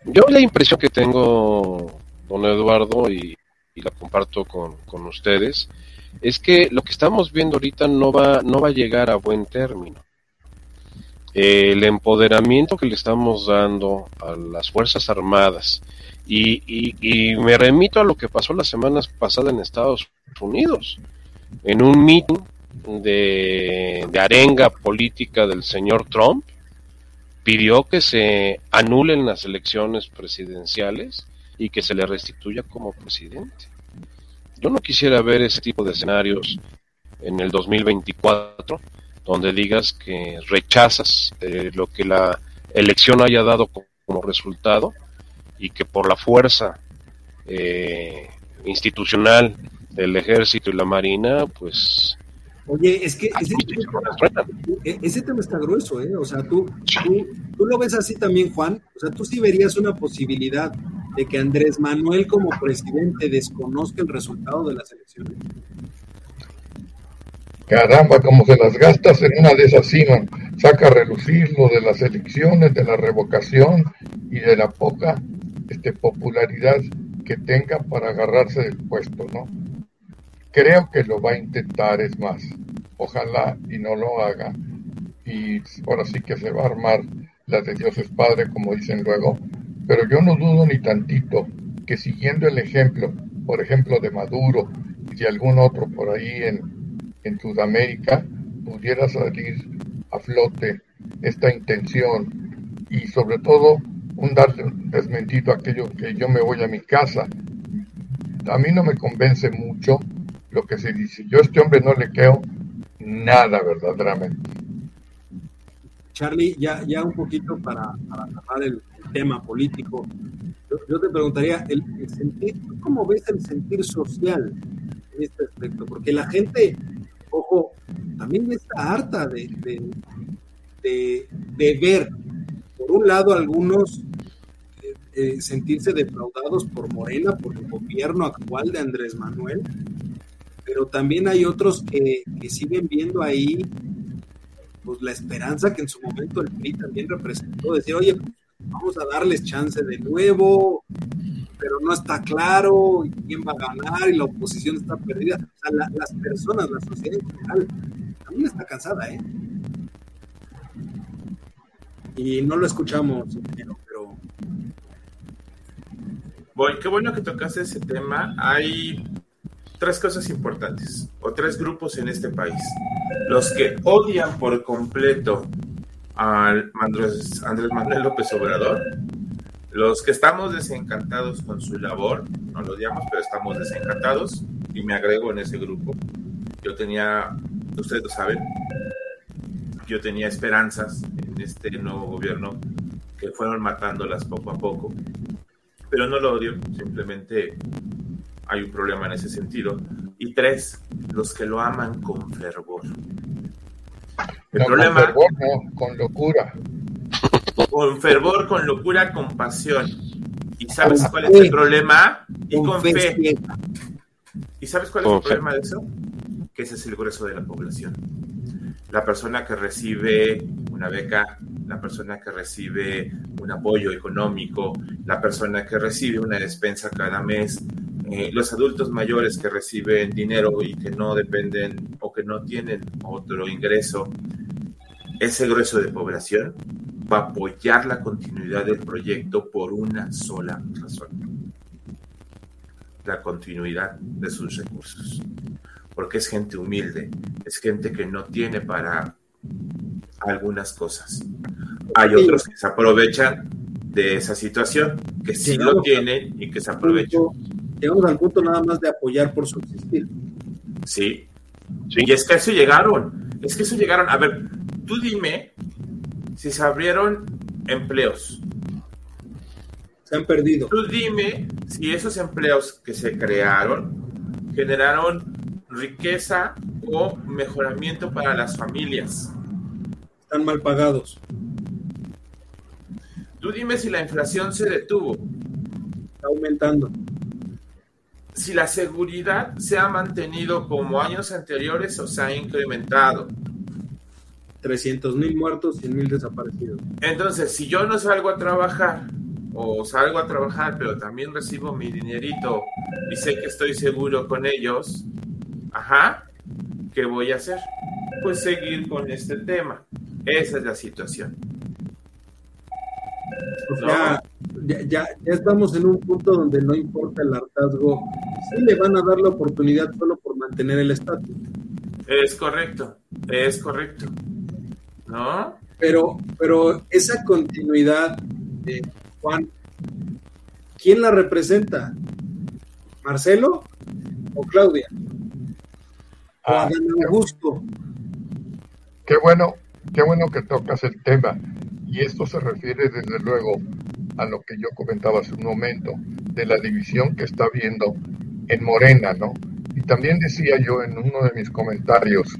yo la impresión que tengo, don Eduardo, y, la comparto con, ustedes, es que lo que estamos viendo ahorita no va, no va a llegar a buen término. El empoderamiento que le estamos dando a las Fuerzas Armadas, y, y, me remito a lo que pasó las semanas pasadas en Estados Unidos, en un meeting de, arenga política del señor Trump, pidió que se anulen las elecciones presidenciales y que se le restituya como presidente. Yo no quisiera ver ese tipo de escenarios en el 2024, donde digas que rechazas eh, lo que la elección haya dado como resultado y que por la fuerza eh, institucional del ejército y la marina, pues Oye, es que e, ese tema, está grueso, ¿eh? O sea, tú, tú, lo ves así también, Juan. O sea, tú sí verías una posibilidad de que Andrés Manuel como presidente desconozca el resultado de las elecciones. Caramba, como se las gastas en una de esas cimas, saca a relucir lo de las elecciones, de la revocación y de la poca este, popularidad que tenga para agarrarse del puesto, ¿no? Creo que lo va a intentar, es más, ojalá y no lo haga. Y ahora sí que se va a armar la de Dios es Padre, como dicen luego. Pero yo no dudo ni tantito que siguiendo el ejemplo, por ejemplo, de Maduro y de algún otro por ahí en, en Sudamérica, pudiera salir a flote esta intención y sobre todo un darle desmentido a aquello que yo me voy a mi casa a mí no me convence mucho lo que se dice. Yo a este hombre no le creo nada verdaderamente. Charlie, ya, ya un poquito para, para el, tema político, yo, te preguntaría, el, sentir, ¿cómo ves el sentir social en este aspecto? Porque la gente, ojo, también está harta de, de, de, ver, por un lado, algunos eh, eh, sentirse defraudados por Morena, por el gobierno actual de Andrés Manuel, pero también hay otros que, siguen viendo ahí pues la esperanza que en su momento el PRI también representó, decir, oye, vamos a darles chance de nuevo, pero no está claro quién va a ganar y la oposición está perdida. O sea, las personas, la sociedad en general, también está cansada, ¿eh? Y no lo escuchamos, pero... Bueno, qué bueno que tocaste ese tema. Hay tres cosas importantes, o tres grupos en este país. Los que odian por completo al Andrés, Andrés Manuel López Obrador, los que estamos desencantados con su labor, no lo odiamos, pero estamos desencantados, y me agrego en ese grupo. Yo tenía, ustedes lo saben, yo tenía esperanzas en este nuevo gobierno que fueron matándolas poco a poco, pero no lo odio, simplemente hay un problema en ese sentido. Y tres, los que lo aman con fervor. El problema. Con fervor, no, con locura. Con fervor, con locura, con pasión. ¿Y sabes cuál es el problema? Y con, fe. ¿Y sabes cuál es el problema de eso? Que ese es el grueso de la población. La persona que recibe una beca, la persona que recibe un apoyo económico, la persona que recibe una despensa cada mes, eh, los adultos mayores que reciben dinero y que no dependen o que no tienen otro ingreso, ese grueso de población va a apoyar la continuidad del proyecto por una sola razón, la continuidad de sus recursos, porque es gente humilde, es gente que no tiene para algunas cosas. Hay otros que se aprovechan de esa situación, que sí lo tienen y que se aprovechan llegamos al punto nada más de apoyar por subsistir. Sí. sí. Y es que eso llegaron. Es que eso llegaron. A ver, tú dime si se abrieron empleos. Se han perdido. Tú dime si esos empleos que se crearon generaron riqueza o mejoramiento para las familias. Están mal pagados. Tú dime si la inflación se detuvo. Está aumentando si la seguridad se ha mantenido como años anteriores o se ha incrementado. 300 mil muertos, 100 mil desaparecidos. Entonces, si yo no salgo a trabajar o salgo a trabajar, pero también recibo mi dinerito y sé que estoy seguro con ellos, ajá, ¿qué voy a hacer? Pues seguir con este tema. Esa es la situación. Ya, ya, ya, estamos en un punto donde no importa el hartazgo, sí le van a dar la oportunidad solo por mantener el estatus. Es correcto, es correcto. ¿No? Pero, pero esa continuidad de Juan, ¿quién la representa? ¿Marcelo o Claudia? Ah, Augusto. Qué bueno, qué bueno que tocas el tema. Y esto se refiere desde luego a lo que yo comentaba hace un momento, de la división que está habiendo en Morena, ¿no? Y también decía yo en uno de mis comentarios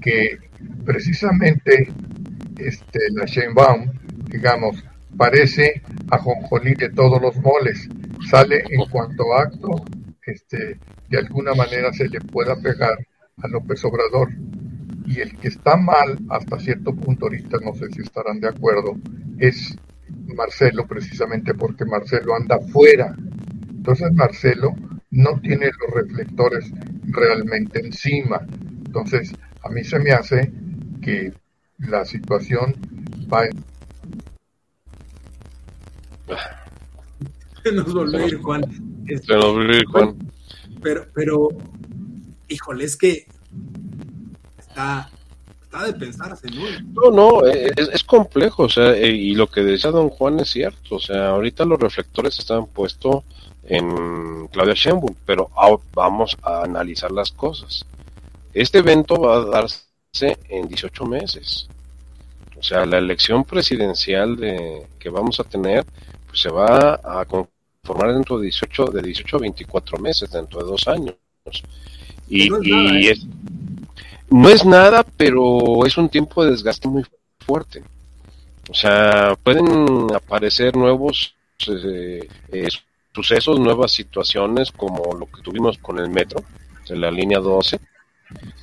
que precisamente este, la Sheinbaum, digamos, parece a Jonjolí de todos los moles, sale en cuanto acto, este, de alguna manera se le pueda pegar a López Obrador. Y el que está mal, hasta cierto punto ahorita, no sé si estarán de acuerdo, es Marcelo, precisamente porque Marcelo anda fuera. Entonces Marcelo no tiene los reflectores realmente encima. Entonces, a mí se me hace que la situación va Se nos volvió a ir Juan. Se nos volvió a ir Juan. Pero, pero, híjole, es que está, de pensarse, ¿no? No, no, es, es complejo, o sea, y lo que decía don Juan es cierto, o sea, ahorita los reflectores están puestos en Claudia Sheinbaum, pero vamos a analizar las cosas. Este evento va a darse en 18 meses. O sea, la elección presidencial de, que vamos a tener pues se va a conformar dentro de 18, de 18 a 24 meses, dentro de dos años. Y, no, es nada, ¿eh? No es nada, pero es un tiempo de desgaste muy fuerte. O sea, pueden aparecer nuevos eh, eh, sucesos, nuevas situaciones como lo que tuvimos con el metro, en la línea 12.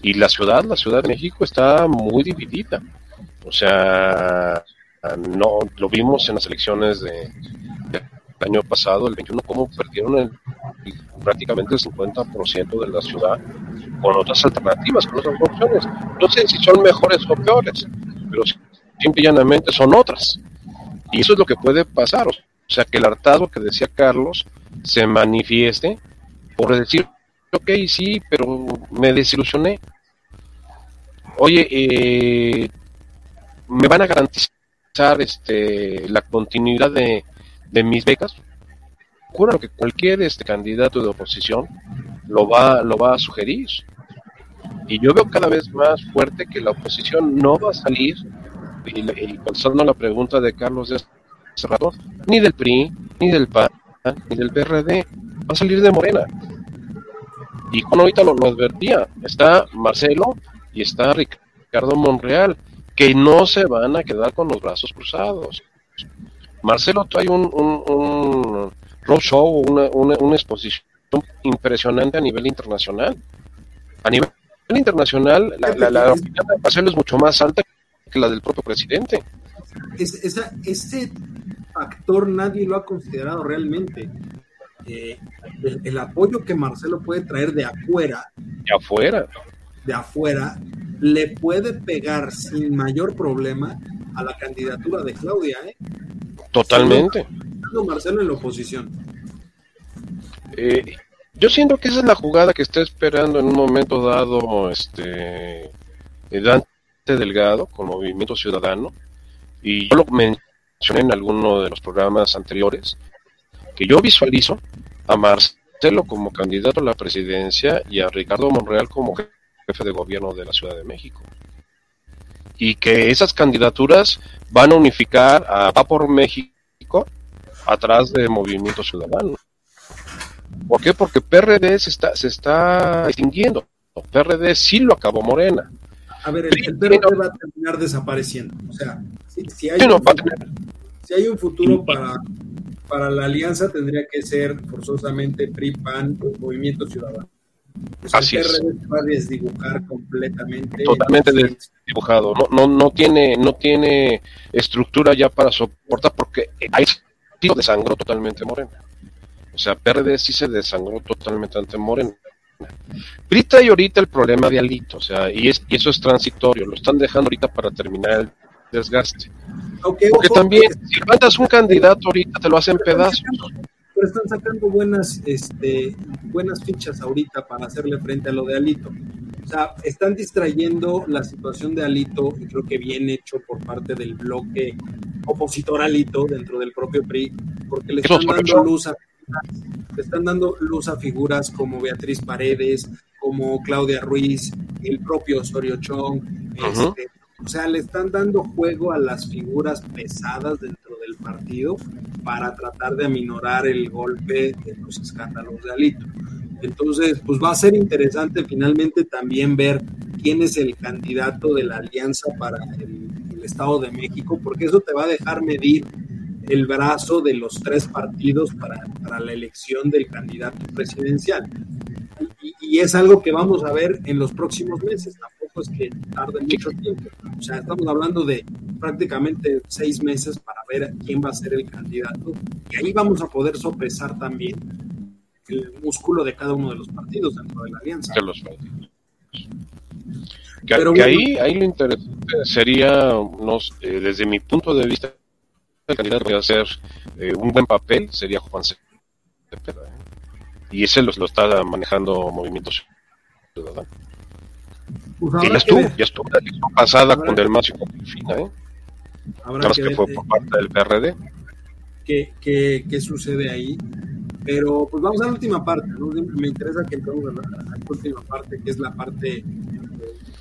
Y la ciudad, la Ciudad de México está muy dividida. O sea, no lo vimos en las elecciones de, año pasado, el 21, cómo perdieron el, prácticamente el 50% de la ciudad con otras alternativas, con otras opciones. No sé si son mejores o peores, pero simple y llanamente son otras. Y eso es lo que puede pasar. O sea, que el hartazgo que decía Carlos se manifieste por decir, ok, sí, pero me desilusioné. Oye, eh, me van a garantizar este, la continuidad de, de mis becas. Juro que cualquier este candidato de oposición lo va, lo va a sugerir. Y yo veo cada vez más fuerte que la oposición no va a salir, y, y la pregunta de Carlos de hace rato, ni del PRI, ni del PAN, ni del PRD, va a salir de Morena. Y con ahorita lo, advertía, está Marcelo y está Ricardo Monreal, que no se van a quedar con los brazos cruzados. Marcelo trae un, un, un roadshow, una, una, una exposición impresionante a nivel internacional. A nivel internacional, la, la, la opinión de Marcelo es mucho más alta que la del propio presidente. Es, esa, ese factor nadie lo ha considerado realmente. Eh, el, el, apoyo que Marcelo puede traer de afuera, de afuera, de afuera, le puede pegar sin mayor problema a la candidatura de Claudia, ¿eh? Totalmente. Marcelo en la oposición. Eh, yo siento que esa es la jugada que está esperando en un momento dado este Dante Delgado con Movimiento Ciudadano y yo lo mencioné en alguno de los programas anteriores, que yo visualizo a Marcelo como candidato a la presidencia y a Ricardo Monreal como jefe de gobierno de la Ciudad de México. Y que esas candidaturas van a unificar a Va por México atrás de Movimiento Ciudadano. ¿Por qué? Porque PRD se está, se está extinguiendo. PRD sí lo acabó Morena. A ver, el, el PRD va a terminar desapareciendo. O sea, si, si, hay, un futuro, si hay, un futuro, para, para la alianza, tendría que ser forzosamente PRI, PAN, Movimiento Ciudadano. O Así el es. Se va a desdibujar completamente. Totalmente desdibujado. No, no, no, tiene, no tiene estructura ya para soportar porque hay sido desangró totalmente Morena. O sea, PRD sí se desangró totalmente ante Morena. PRI trae ahorita el problema de Alito, o sea, y, es, y eso es transitorio, lo están dejando ahorita para terminar el desgaste. Okay, Porque ojo, también, si mandas un candidato ahorita, te lo hacen pedazos. Pero están sacando buenas, este, buenas fichas ahorita para hacerle frente a lo de Alito. O sea, están distrayendo la situación de Alito, y creo que bien hecho por parte del bloque opositor Alito dentro del propio PRI, porque le están dando luz a le están dando luz a figuras como Beatriz Paredes, como Claudia Ruiz, el propio Osorio Chong, uh -huh. este, o sea, le están dando juego a las figuras pesadas dentro del partido para tratar de aminorar el golpe de los escándalos de Alito. Entonces, pues va a ser interesante finalmente también ver quién es el candidato de la alianza para el, Estado de México, porque eso te va a dejar medir el brazo de los tres partidos para, para la elección del candidato presidencial. Y, y, es algo que vamos a ver en los próximos meses, tampoco es que tarde mucho tiempo. O sea, estamos hablando de prácticamente seis meses para ver quién va a ser el candidato y ahí vamos a poder sopesar también el músculo de cada uno de los partidos dentro de la alianza. De los partidos. Que, Pero, que bueno, ahí, ahí lo interesante sería, no, eh, desde mi punto de vista, el candidato que hacer eh, un buen papel sería Juan Cepeda. ¿eh? Y ese lo, lo, está manejando Movimiento Ciudadano. Pues ya estuvo, ya estuvo la elección pasada Habrá con y con Delfina, ¿eh? Habrá que, que fue por parte del PRD. ¿Qué, qué, qué sucede ahí? Pero pues vamos a la última parte, ¿no? Me interesa que entremos a la, última parte, que es la parte, eh,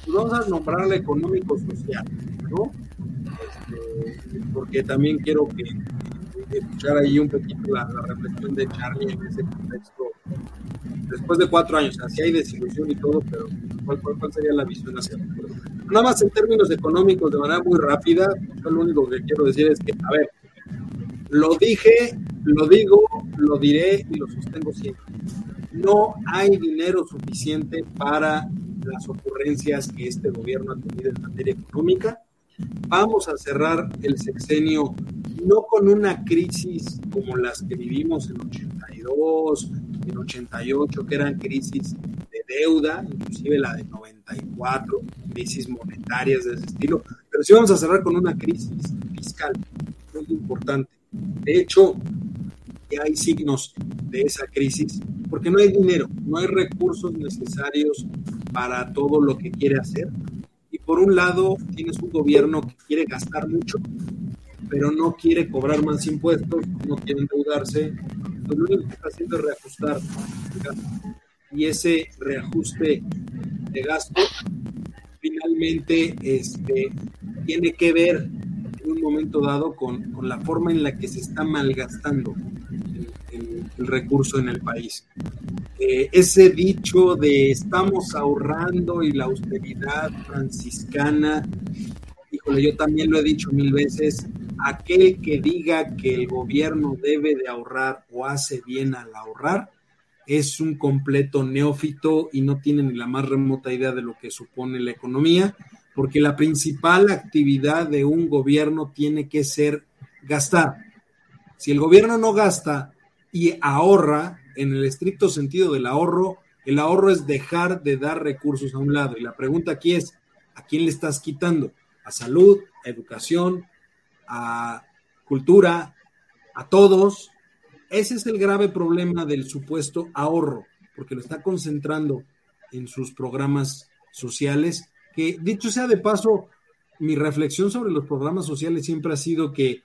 pues vamos a nombrarla económico-social, ¿no? Este, porque también quiero que escuchar ahí un poquito la, reflexión de Charlie en ese contexto. Después de cuatro años, así hay desilusión y todo, pero ¿cuál, cuál, sería la visión futuro? Nada más en términos económicos, de manera muy rápida, lo único que quiero decir es que, a ver, lo dije, lo digo, lo diré y lo sostengo siempre. No hay dinero suficiente para las ocurrencias que este gobierno ha tenido en materia económica. Vamos a cerrar el sexenio no con una crisis como las que vivimos en 82, en 88, que eran crisis deuda, inclusive la de 94, crisis monetarias de ese estilo, pero sí vamos a cerrar con una crisis fiscal muy importante. De hecho, ya hay signos de esa crisis porque no hay dinero, no hay recursos necesarios para todo lo que quiere hacer. Y por un lado, tienes un gobierno que quiere gastar mucho pero no quiere cobrar más impuestos, no quiere endeudarse, lo único que está haciendo es reajustar y ese reajuste de gasto finalmente este, tiene que ver en un momento dado con, con la forma en la que se está malgastando el, recurso en el país. Eh, ese dicho de estamos ahorrando y la austeridad franciscana, híjole, yo también lo he dicho mil veces, aquel que diga que el gobierno debe de ahorrar o hace bien al ahorrar es un completo neófito y no tiene ni la más remota idea de lo que supone la economía, porque la principal actividad de un gobierno tiene que ser gastar. Si el gobierno no gasta y ahorra, en el estricto sentido del ahorro, el ahorro es dejar de dar recursos a un lado. Y la pregunta aquí es, ¿a quién le estás quitando? ¿A salud, a educación, a cultura, a todos. Ese es el grave problema del supuesto ahorro, porque lo está concentrando en sus programas sociales, que dicho sea de paso, mi reflexión sobre los programas sociales siempre ha sido que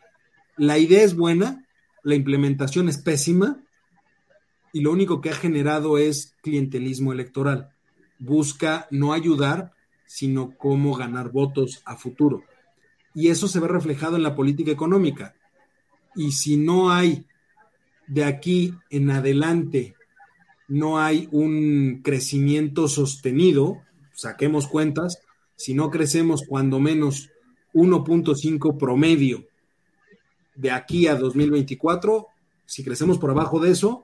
la idea es buena, la implementación es pésima y lo único que ha generado es clientelismo electoral. Busca no ayudar, sino cómo ganar votos a futuro y eso se ve reflejado en la política económica. Y si no hay de aquí en adelante, no hay un crecimiento sostenido, saquemos cuentas, si no crecemos cuando menos 1.5 promedio de aquí a 2024, si crecemos por abajo de eso,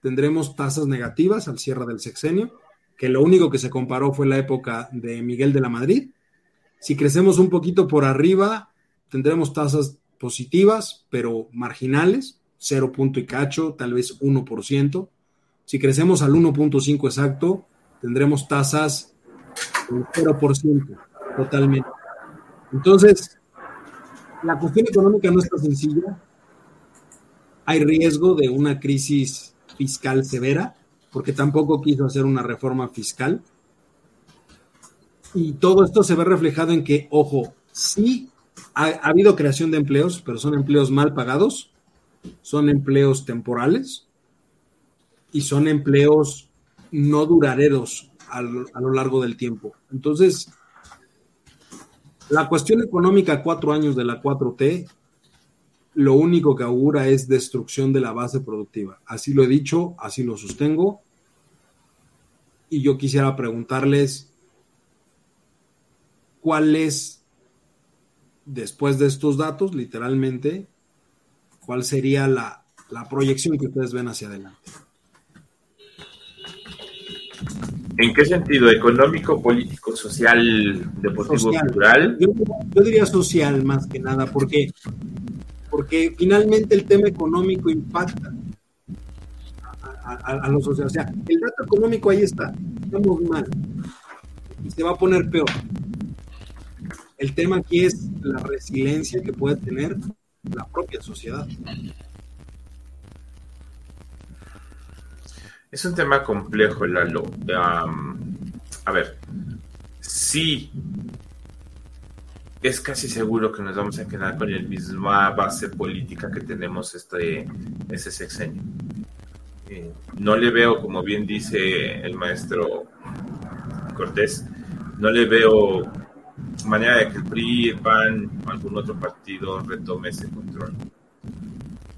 tendremos tasas negativas al cierre del sexenio, que lo único que se comparó fue la época de Miguel de la Madrid, si crecemos un poquito por arriba, tendremos tasas positivas, pero marginales, 0 punto y cacho, tal vez 1%. Si crecemos al 1.5 exacto, tendremos tasas del 0%, totalmente. Entonces, la cuestión económica no está sencilla. Hay riesgo de una crisis fiscal severa, porque tampoco quiso hacer una reforma fiscal. Y todo esto se ve reflejado en que, ojo, sí ha, habido creación de empleos, pero son empleos mal pagados, son empleos temporales y son empleos no duraderos a lo, largo del tiempo. Entonces, la cuestión económica cuatro años de la 4T, lo único que augura es destrucción de la base productiva. Así lo he dicho, así lo sostengo. Y yo quisiera preguntarles, cuál es, después de estos datos, literalmente, cuál sería la, proyección que ustedes ven hacia adelante. ¿En qué sentido? ¿Económico, político, social, deportivo, cultural? Yo, diría social más que nada, porque, porque finalmente el tema económico impacta a, los sociales. O sea, el dato económico ahí está, estamos mal y se va a poner peor. El tema aquí es la resiliencia que puede tener la propia sociedad. Es un tema complejo, Lalo. a ver, sí, es casi seguro que nos vamos a quedar con la misma base política que tenemos este ese sexenio. Eh, no le veo, como bien dice el maestro Cortés, no le veo manera de que el PRI, el PAN o algún otro partido retome ese control.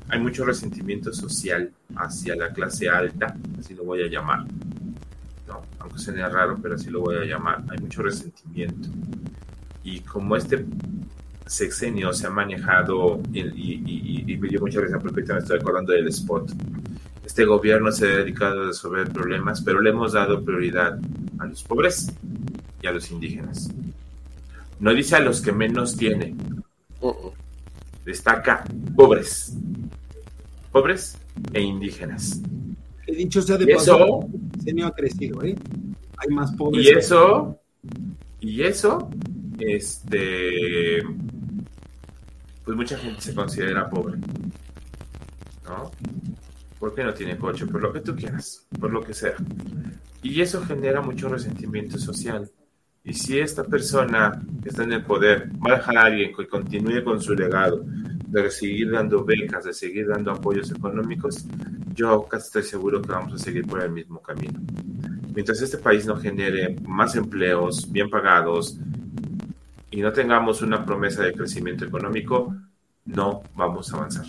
Hay mucho resentimiento social hacia la clase alta, así lo voy a llamar. No, aunque suene raro, pero así lo voy a llamar. Hay mucho resentimiento. Y como este sexenio se ha manejado, y, y, y, me dio mucha risa porque me estoy acordando del spot. Este gobierno se ha dedicado a resolver problemas, pero le hemos dado prioridad a los pobres y a los indígenas. No dice a los que menos tienen. Destaca pobres. Pobres e indígenas. He dicho sea de paso, el ha crecido, ¿eh? Hay más pobres. Y eso, y eso, este, pues mucha gente se considera pobre, ¿no? Porque no tiene coche, por lo que tú quieras, por lo que sea. Y eso genera mucho resentimiento social. Y si esta persona que está en el poder va a dejar a alguien que continúe con su legado, de seguir dando becas, de seguir dando apoyos económicos, yo casi estoy seguro que vamos a seguir por el mismo camino. Mientras este país no genere más empleos bien pagados y no tengamos una promesa de crecimiento económico, no vamos a avanzar.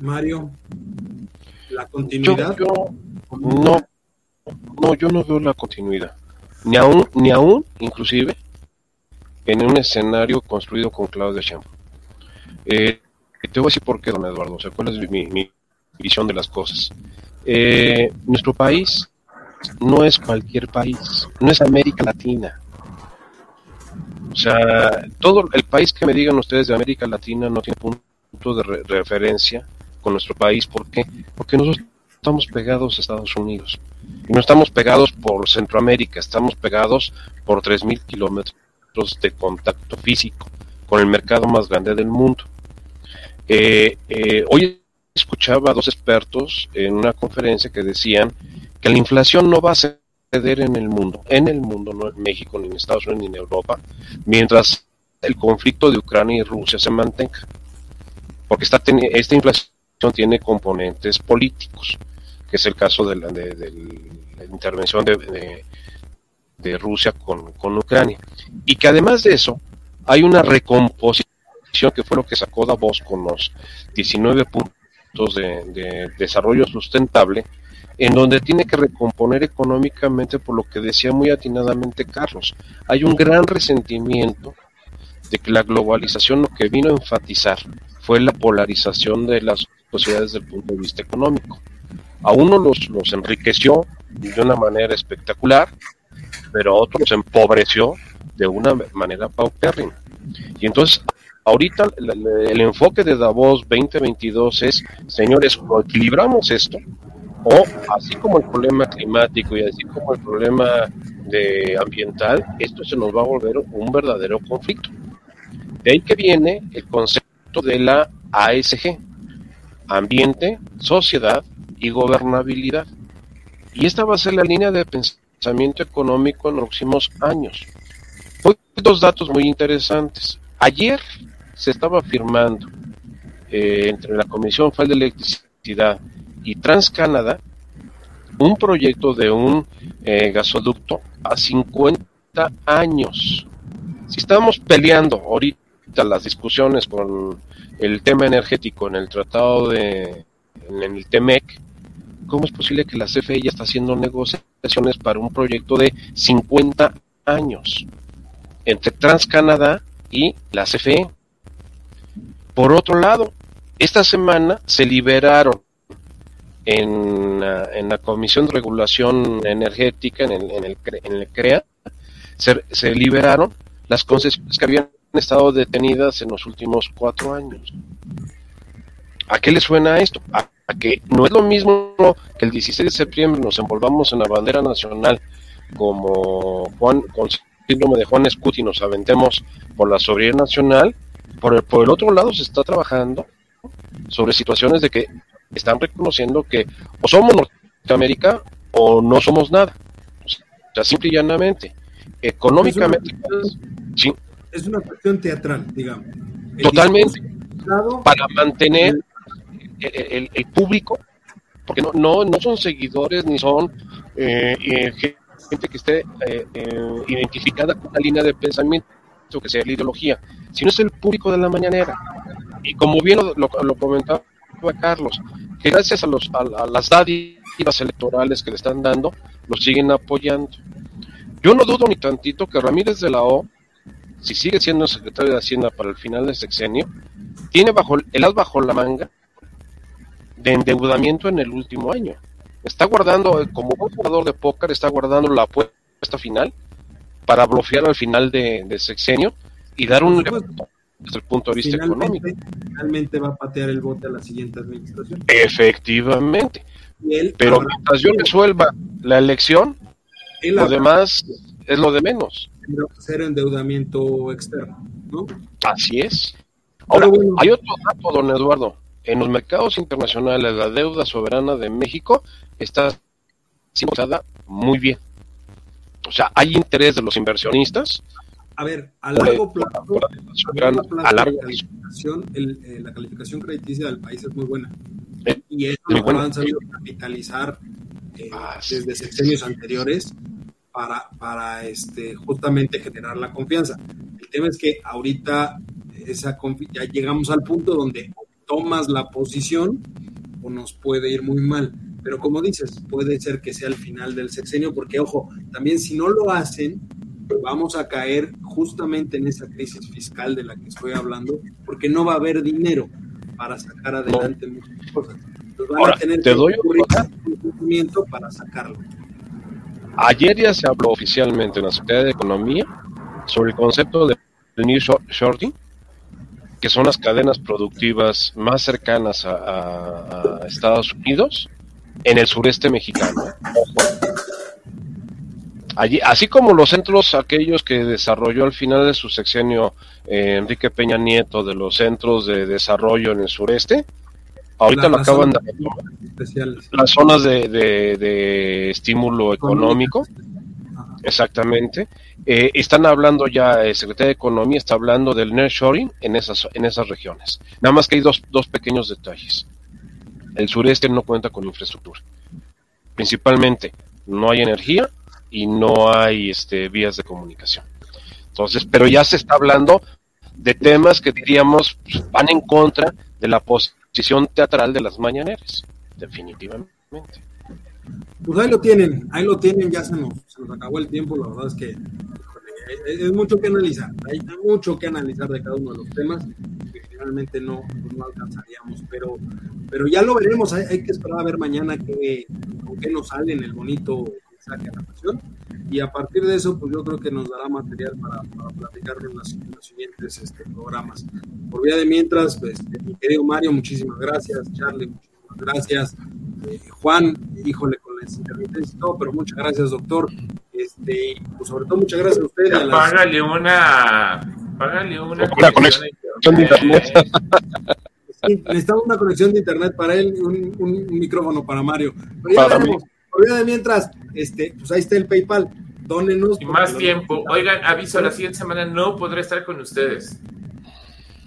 Mario, la continuidad. no no, yo no veo la continuidad. Ni aún, ni aún, inclusive, en un escenario construido con Claudia Sheinbaum. Eh, te voy a decir por qué, don Eduardo, o sea, cuál es mi, visión de las cosas. Eh, nuestro país no es cualquier país, no es América Latina. O sea, todo el país que me digan ustedes de América Latina no tiene punto de referencia con nuestro país. ¿Por qué? Porque nosotros estamos pegados a Estados Unidos. Y no estamos pegados por Centroamérica, estamos pegados por 3.000 kilómetros de contacto físico con el mercado más grande del mundo. Eh, eh, hoy escuchaba a dos expertos en una conferencia que decían que la inflación no va a ceder en el mundo, en el mundo, no en México, ni en Estados Unidos, ni en Europa, mientras el conflicto de Ucrania y Rusia se mantenga. Porque esta, esta inflación tiene componentes políticos que es el caso de la, intervención de, Rusia con, Ucrania. Y que además de eso, hay una recomposición que fue lo que sacó Davos con los 19 puntos de, desarrollo sustentable, en donde tiene que recomponer económicamente por lo que decía muy atinadamente Carlos. Hay un gran resentimiento de que la globalización lo que vino a enfatizar fue la polarización de las sociedades desde el punto de vista económico. A uno los, los enriqueció de una manera espectacular, pero a otros los empobreció de una manera paupérrima. Y entonces, ahorita el, enfoque de Davos 2022 es, señores, o equilibramos esto, o así como el problema climático y así como el problema de ambiental, esto se nos va a volver un verdadero conflicto. De ahí que viene el concepto de la ASG, ambiente, sociedad y gobernabilidad. Y esta va a ser la línea de pensamiento económico en los próximos años. Hoy dos datos muy interesantes. Ayer se estaba firmando eh, entre la Comisión Federal de Electricidad y TransCanada un proyecto de un eh, gasoducto a 50 años. Si estamos peleando ahorita las discusiones con el tema energético en el tratado de en el TEMEC, ¿cómo es posible que la CFE ya está haciendo negociaciones para un proyecto de 50 años entre TransCanadá y la CFE? Por otro lado, esta semana se liberaron en, la Comisión de Regulación Energética, en el, en el, CREA, se, se liberaron las concesiones que habían estado detenidas en los últimos cuatro años. ¿A qué le suena esto? A que no es lo mismo que el 16 de septiembre nos envolvamos en la bandera nacional como Juan, con síndrome de Juan Escuti nos aventemos por la soberanía nacional, por el, por el otro lado se está trabajando sobre situaciones de que están reconociendo que o somos Norteamérica o no somos nada. O sea, simple y llanamente. Económicamente, es una, cuestión teatral, digamos. Totalmente. Para mantener el, público, porque no, no, no son seguidores ni son eh, gente que esté eh, identificada con una línea de pensamiento que sea la ideología, sino es el público de la mañanera. Y como bien lo, lo, comentaba Carlos, que gracias a, los, a, las dádivas electorales que le están dando, los siguen apoyando. Yo no dudo ni tantito que Ramírez de la O, si sigue siendo secretario de Hacienda para el final del sexenio, tiene bajo el as bajo la manga de endeudamiento en el último año. Está guardando, como un jugador de póker, está guardando la apuesta final para bloquear al final de, sexenio y dar un desde el punto de vista económico. Finalmente va a patear el bote a la siguiente administración. Efectivamente. Pero mientras yo resuelva la elección, lo demás es lo de menos. Ser endeudamiento externo, ¿no? Así es. Ahora, hay otro dato, don Eduardo. En los mercados internacionales, la deuda soberana de México está siendo muy bien. O sea, hay interés de los inversionistas. A ver, a largo plazo, a largo plazo, eh, la, calificación, crediticia del país es muy buena. Eh, y eso lo han sabido capitalizar eh, desde sexenios anteriores para, para este, justamente generar la confianza. El tema es que ahorita esa ya llegamos al punto donde tomas la posición o nos puede ir muy mal. Pero como dices, puede ser que sea el final del sexenio, porque ojo, también si no lo hacen, vamos a caer justamente en esa crisis fiscal de la que estoy hablando, porque no va a haber dinero para sacar adelante muchas cosas. Entonces van a tener te doy un para sacarlo. Ayer ya se habló oficialmente en la Secretaría de Economía sobre el concepto de New Shorting, que son las cadenas productivas más cercanas a Estados Unidos en el sureste mexicano. Allí, así como los centros aquellos que desarrolló al final de su sexenio eh, Enrique Peña Nieto de los centros de desarrollo en el sureste, ahorita lo acaban de las zonas de, de, estímulo económico, exactamente. Eh, están hablando ya, el secretario de Economía está hablando del nearshoring en esas, en esas regiones. Nada más que hay dos, dos pequeños detalles el sureste no cuenta con infraestructura. Principalmente, no hay energía y no hay este, vías de comunicación. Entonces, pero ya se está hablando de temas que diríamos pues, van en contra de la posición teatral de las mañaneras, definitivamente. Pues ahí lo tienen, ahí lo tienen, ya se nos, se nos acabó el tiempo, la verdad es que es mucho que analizar, hay mucho que analizar de cada uno de los temas realmente no, pues no alcanzaríamos, pero, pero ya lo veremos, hay, que esperar a ver mañana qué, con qué nos sale en el bonito de la nación y a partir de eso pues yo creo que nos dará material para, para platicar en, los siguientes este, programas. Por vía de mientras, pues, mi querido Mario, muchísimas gracias, Charlie, muchísimas gracias, eh, Juan, híjole con las intermitencias y todo, pero muchas gracias doctor, este, pues sobre todo muchas gracias a ustedes. Págale una, págale una, de internet. necesitamos una conexión de internet para él y un, micrófono para Mario. Pero ya para De mientras, este, pues ahí está el PayPal. Dónenos. Y más tiempo. Oigan, aviso, la siguiente semana no podré estar con ustedes.